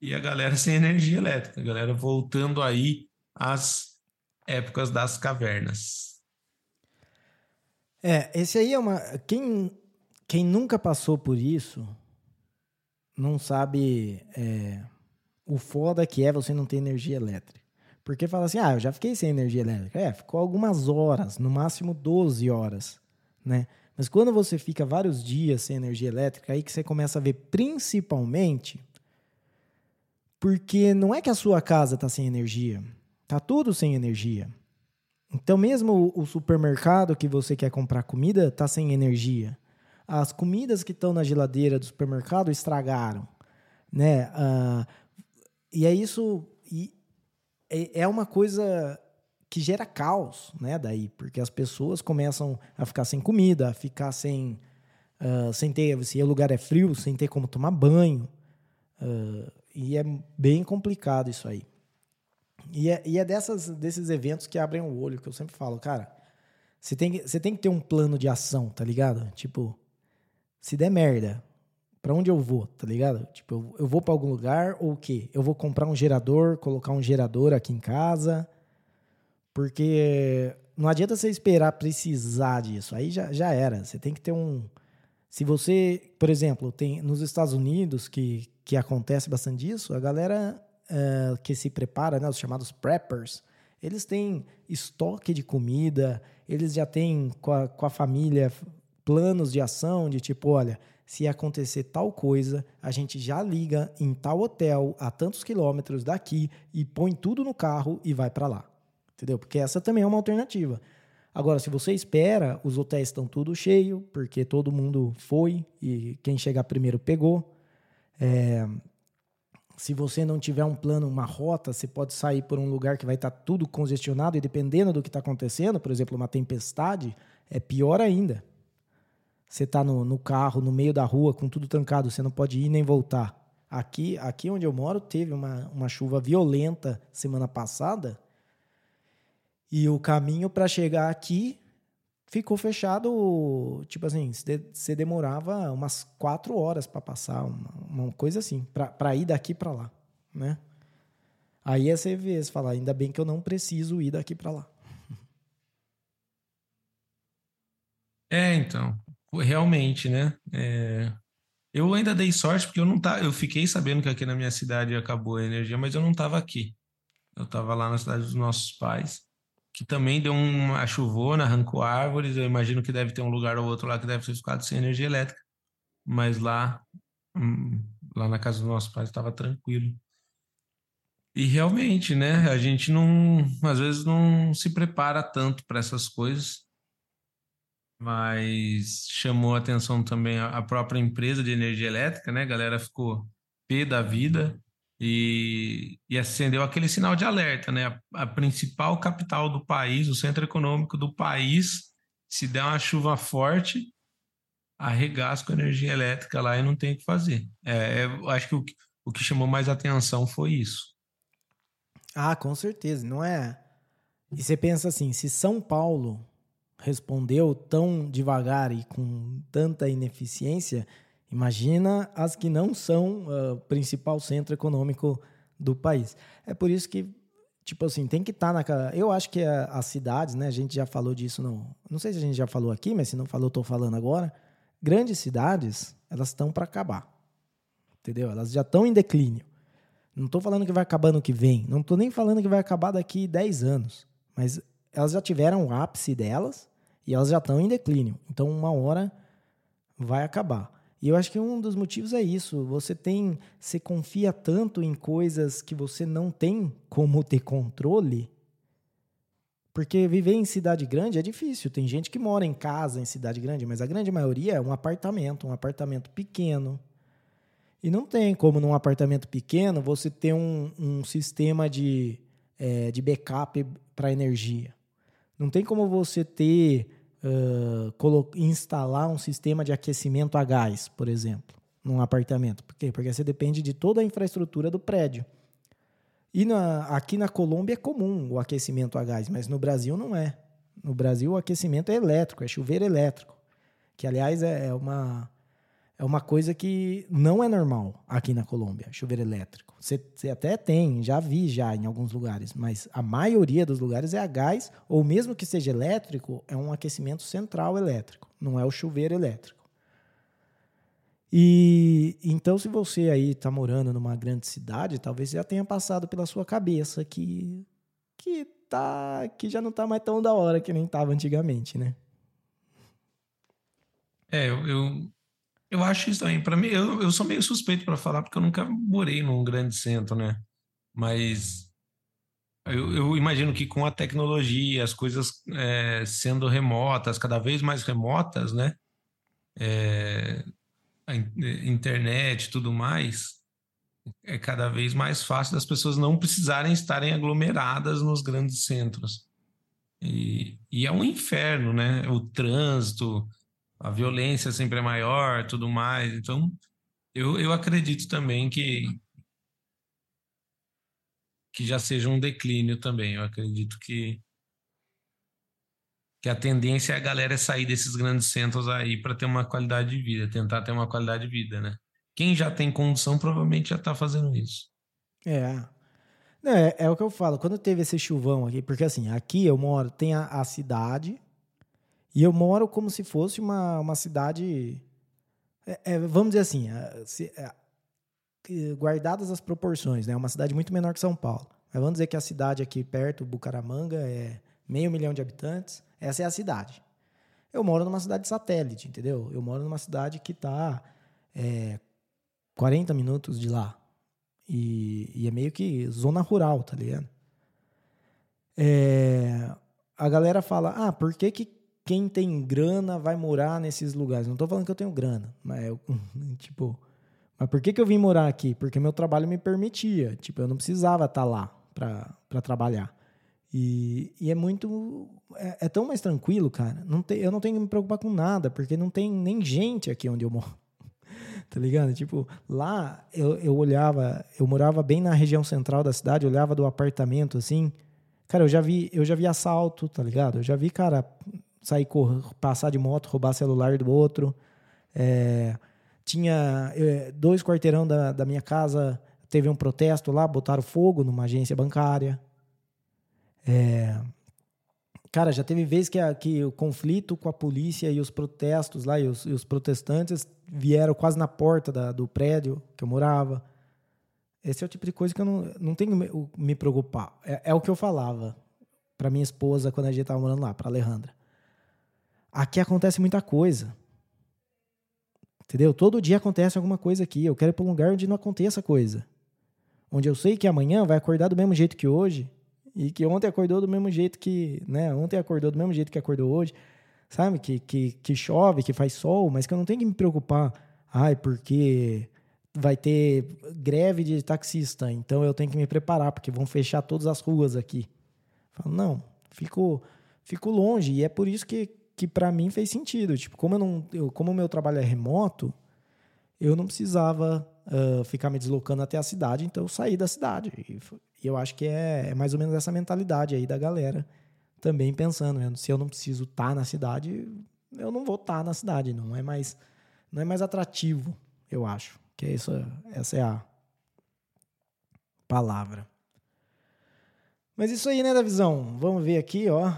e a galera sem energia elétrica, a galera voltando aí às épocas das cavernas. É, esse aí é uma. Quem, quem nunca passou por isso não sabe é, o foda que é você não ter energia elétrica. Porque fala assim, ah, eu já fiquei sem energia elétrica. É, ficou algumas horas, no máximo 12 horas, né? Mas quando você fica vários dias sem energia elétrica, aí que você começa a ver principalmente porque não é que a sua casa está sem energia, tá tudo sem energia. Então, mesmo o supermercado que você quer comprar comida está sem energia. As comidas que estão na geladeira do supermercado estragaram, né? Ah, e é isso. E é é uma coisa que gera caos, né? Daí, porque as pessoas começam a ficar sem comida, a ficar sem, ah, sem ter, se o lugar é frio, sem ter como tomar banho. Ah, e é bem complicado isso aí. E é, e é dessas, desses eventos que abrem o olho, que eu sempre falo, cara, Você tem, que, você tem que ter um plano de ação, tá ligado? Tipo, se der merda, para onde eu vou, tá ligado? Tipo, eu, eu vou para algum lugar ou o quê? Eu vou comprar um gerador, colocar um gerador aqui em casa, porque não adianta você esperar precisar disso. Aí já, já era. Você tem que ter um. Se você, por exemplo, tem nos Estados Unidos, que, que acontece bastante disso, a galera uh, que se prepara, né, os chamados preppers, eles têm estoque de comida, eles já têm com a, com a família planos de ação de tipo, olha, se acontecer tal coisa, a gente já liga em tal hotel a tantos quilômetros daqui e põe tudo no carro e vai para lá. Entendeu? Porque essa também é uma alternativa. Agora, se você espera, os hotéis estão tudo cheio, porque todo mundo foi e quem chegar primeiro pegou. É, se você não tiver um plano, uma rota, você pode sair por um lugar que vai estar tá tudo congestionado e dependendo do que está acontecendo, por exemplo, uma tempestade, é pior ainda. Você está no, no, carro, no meio da rua, com tudo trancado, você não pode ir nem voltar. Aqui, aqui onde eu moro, teve uma, uma chuva violenta semana passada e o caminho para chegar aqui ficou fechado, tipo assim, você demorava umas quatro horas para passar, uma, uma, coisa assim, para ir daqui para lá, né? Aí é você vê, você fala, ainda bem que eu não preciso ir daqui para lá. É, então, realmente, né? É, eu ainda dei sorte porque eu não tá, eu fiquei sabendo que aqui na minha cidade acabou a energia, mas eu não estava aqui. Eu estava lá na cidade dos nossos pais que também deu uma chuvona, arrancou árvores. Eu imagino que deve ter um lugar ou outro lá que deve ter ficado sem energia elétrica. Mas lá, hum, lá na casa dos nossos pais estava tranquilo. E realmente, né? A gente não, às vezes não se prepara tanto para essas coisas. Mas chamou atenção também a própria empresa de energia elétrica, né? A galera ficou pé da vida e, e acendeu aquele sinal de alerta, né? A, a, principal capital do país, o centro econômico do país, se der uma chuva forte, arregaça com energia elétrica lá e não tem o que fazer. É, eu acho que o, o que chamou mais atenção foi isso. Ah, com certeza, não é? E você pensa assim, se São Paulo respondeu tão devagar e com tanta ineficiência, Imagina as que não são o uh, principal centro econômico do país. É por isso que, tipo assim, tem que estar tá na. Eu acho que as cidades, né? A gente já falou disso, não. Não sei se a gente já falou aqui, mas se não falou, estou falando agora. Grandes cidades, elas estão para acabar. Entendeu? Elas já estão em declínio. Não estou falando que vai acabar no que vem. Não estou nem falando que vai acabar daqui 10 anos. Mas elas já tiveram o ápice delas e elas já estão em declínio. Então, uma hora vai acabar. E eu acho que um dos motivos é isso. Você tem, você confia tanto em coisas que você não tem como ter controle. Porque viver em cidade grande é difícil. Tem gente que mora em casa em cidade grande, mas a grande maioria é um apartamento, um apartamento pequeno. E não tem como num apartamento pequeno você ter um, um sistema de, é, de backup para energia. Não tem como você ter uh, instalar um sistema de aquecimento a gás, por exemplo, num apartamento. Por quê? Porque você depende de toda a infraestrutura do prédio. E na, aqui na Colômbia é comum o aquecimento a gás, mas no Brasil não é. No Brasil o aquecimento é elétrico, é chuveiro elétrico. Que, aliás, é, é uma é uma coisa que não é normal aqui na Colômbia, chuveiro elétrico. Você, você, até tem, já vi já em alguns lugares, mas a maioria dos lugares é a gás, ou mesmo que seja elétrico, é um aquecimento central elétrico, não é o chuveiro elétrico. E então, se você aí está morando numa grande cidade, talvez já tenha passado pela sua cabeça que que tá que já não está mais tão da hora que nem estava antigamente, né? É, eu, eu eu acho isso também. Para mim, eu, eu sou meio suspeito para falar, porque eu nunca morei num grande centro, né? Mas eu, eu imagino que com a tecnologia, as coisas é, sendo remotas, cada vez mais remotas, né? É, a internet e tudo mais, é cada vez mais fácil das pessoas não precisarem estarem aglomeradas nos grandes centros. E, e é um inferno, né? O trânsito, a violência sempre é maior, tudo mais. Então, eu, eu acredito também que que já seja um declínio também. Eu acredito que que a tendência é a galera sair desses grandes centros aí para ter uma qualidade de vida, tentar ter uma qualidade de vida, né? Quem já tem condição provavelmente já está fazendo isso. É. Não, é. É o que eu falo. Quando teve esse chuvão aqui, porque assim, aqui eu moro, tem a, a cidade, e eu moro como se fosse uma, uma cidade. É, é, vamos dizer assim, é, é, guardadas as proporções, né? É uma cidade muito menor que São Paulo. Mas vamos dizer que a cidade aqui perto, Bucaramanga, é meio milhão de habitantes. Essa é a cidade. Eu moro numa cidade satélite, entendeu? Eu moro numa cidade que está é, 40 minutos de lá. E, e, é meio que zona rural, tá ligado? É, a galera fala, ah, por que, que quem tem grana vai morar nesses lugares? Não estou falando que eu tenho grana, mas eu, tipo, mas por que, que eu vim morar aqui? Porque meu trabalho me permitia. Tipo, eu não precisava estar tá lá para trabalhar. E, e é muito. É, é, tão mais tranquilo, cara. Não tem, eu não tenho que me preocupar com nada, porque não tem nem gente aqui onde eu moro. tá ligado? Tipo, lá eu, eu olhava, eu morava bem na região central da cidade, olhava do apartamento assim. Cara, eu já vi, eu já vi assalto, tá ligado? Eu já vi, cara, sair correr, passar de moto, roubar celular do outro. É, tinha é, dois quarteirão da, da minha casa, teve um protesto lá, botaram fogo numa agência bancária. É, cara, já teve vezes que, a, que o conflito com a polícia e os protestos lá, e os, e os protestantes vieram quase na porta da, do prédio que eu morava. Esse é o tipo de coisa que eu não, não tenho me, me preocupar. É, é o que eu falava para minha esposa quando a gente estava morando lá, para Alejandra. Aqui acontece muita coisa. Entendeu? Todo dia acontece alguma coisa aqui. Eu quero ir para um lugar onde não aconteça coisa. Onde eu sei que amanhã vai acordar do mesmo jeito que hoje e que ontem acordou do mesmo jeito que, né? Ontem acordou do mesmo jeito que acordou hoje, sabe? Que, que, que chove, que faz sol, mas que eu não tenho que me preocupar. Ai, porque vai ter greve de taxista, então eu tenho que me preparar, porque vão fechar todas as ruas aqui. Falo, não, fico, fico longe, e é por isso que, que para mim fez sentido. Tipo, como eu não, eu, como o meu trabalho é remoto, eu não precisava uh, ficar me deslocando até a cidade, então eu saí da cidade. E, eu acho que é, é, mais ou menos essa mentalidade aí da galera também pensando, né? se eu não preciso estar tá na cidade, eu não vou estar tá na cidade, não é mais não é mais atrativo, eu acho. Que é isso, essa é a palavra. Mas isso aí, né, da visão? Vamos ver aqui, ó.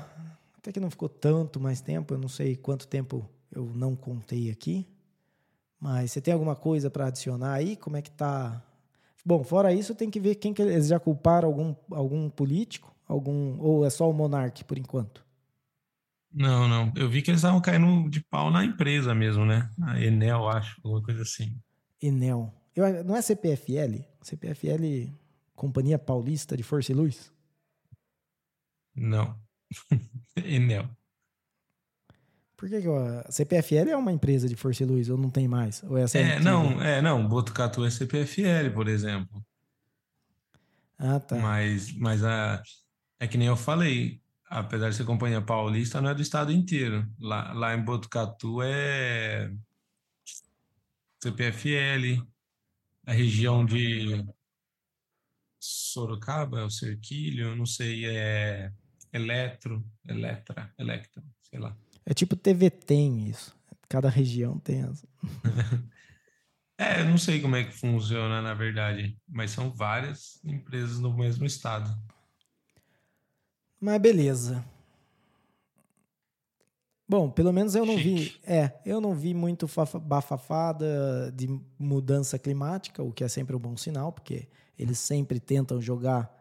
Até que não ficou tanto mais tempo, eu não sei quanto tempo eu não contei aqui. Mas você tem alguma coisa para adicionar aí? Como é que tá? Bom, fora isso, tem que ver quem que eles já culparam algum, algum político, algum ou é só o monarca por enquanto. Não, não. Eu vi que eles estavam caindo de pau na empresa mesmo, né? A Enel, acho, alguma coisa assim. Enel. Eu, não é CPFL? CPFL, Companhia Paulista de Força e Luz? Não. Enel. Por que, que a CPFL é uma empresa de Força e Luz ou não tem mais? Ou é, é não, é, não, Botucatu é CPFL, por exemplo. Ah, tá. Mas, mas a, é que nem eu falei, apesar de ser companhia paulista, não é do estado inteiro. Lá, lá em Botucatu é CPFL, a região de Sorocaba, é o Cerquilho, não sei, é Eletro, Eletra, Electra, sei lá. É tipo TV tem isso. Cada região tem as. é, eu não sei como é que funciona, na verdade. Mas são várias empresas no mesmo estado. Mas beleza. Bom, pelo menos eu não Chique. vi. É, eu não vi muito bafafada de mudança climática, o que é sempre um bom sinal, porque eles sempre tentam jogar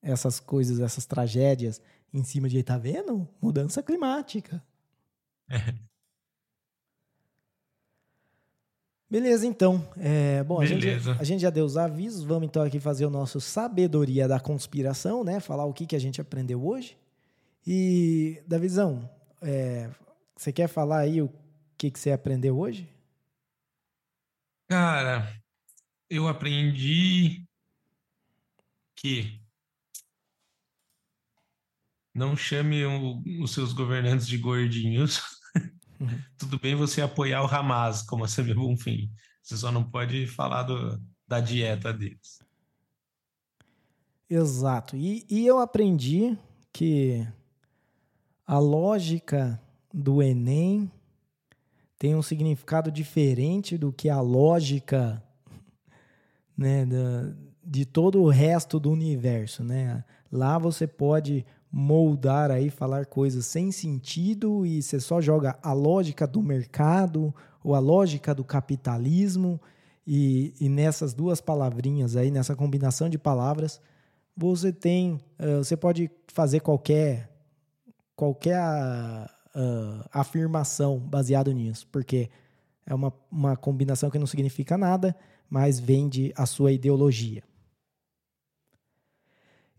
essas coisas, essas tragédias em cima de, tá vendo? Mudança climática. Beleza, então. É, bom, a gente, a gente, já deu os avisos. Vamos então aqui fazer o nosso sabedoria da conspiração, né? Falar o que, que a gente aprendeu hoje. E, Davizão, é, você quer falar aí o que, que você aprendeu hoje? Cara, eu aprendi que não chame o, os seus governantes de gordinhos. Uhum. Tudo bem você apoiar o Hamas como a CB Bonfim. Você só não pode falar do, da dieta deles. Exato. E, e eu aprendi que a lógica do Enem tem um significado diferente do que a lógica né, da, de todo o resto do universo. Né? Lá você pode moldar aí, falar coisas sem sentido e você só joga a lógica do mercado ou a lógica do capitalismo e, e nessas duas palavrinhas aí, nessa combinação de palavras, você tem, uh, você pode fazer qualquer qualquer uh, afirmação baseado nisso, porque é uma, uma combinação que não significa nada, mas vende a sua ideologia.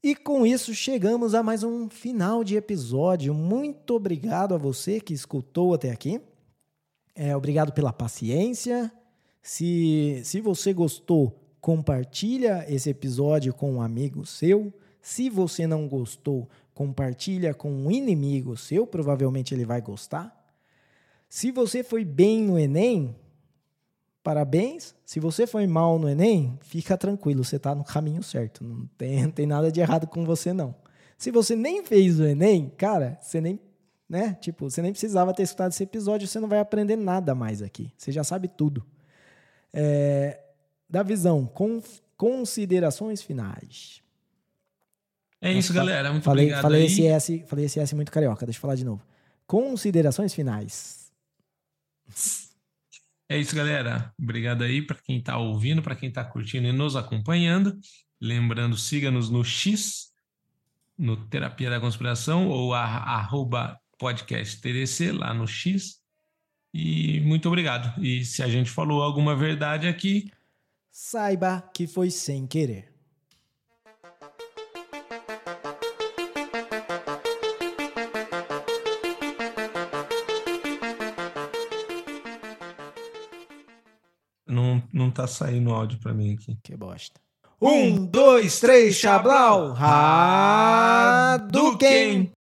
E com isso chegamos a mais um final de episódio. Muito obrigado a você que escutou até aqui. É, obrigado pela paciência. Se, se você gostou, compartilha esse episódio com um amigo seu. Se você não gostou, compartilha com um inimigo seu, provavelmente ele vai gostar. Se você foi bem no Enem, parabéns. Se você foi mal no Enem, fica tranquilo, você está no caminho certo. Não tem, não tem nada de errado com você, não. Se você nem fez o Enem, cara, você nem, né? Tipo, você nem precisava ter escutado esse episódio, você não vai aprender nada mais aqui. Você já sabe tudo. É, da visão, com, considerações finais. É isso, galera. Muito falei, obrigado. Falei aí. esse, S, falei esse S muito carioca. Deixa eu falar de novo. Considerações finais. É isso, galera. Obrigado aí para quem está ouvindo, para quem está curtindo e nos acompanhando. Lembrando, siga-nos no X, no Terapia da Conspiração, ou a, arroba podcast TDC, lá no X. E muito obrigado. E se a gente falou alguma verdade aqui, Saiba que foi sem querer. Não, tá saindo áudio para mim aqui. Que bosta. Um, dois, três, Chablau! Hadouken!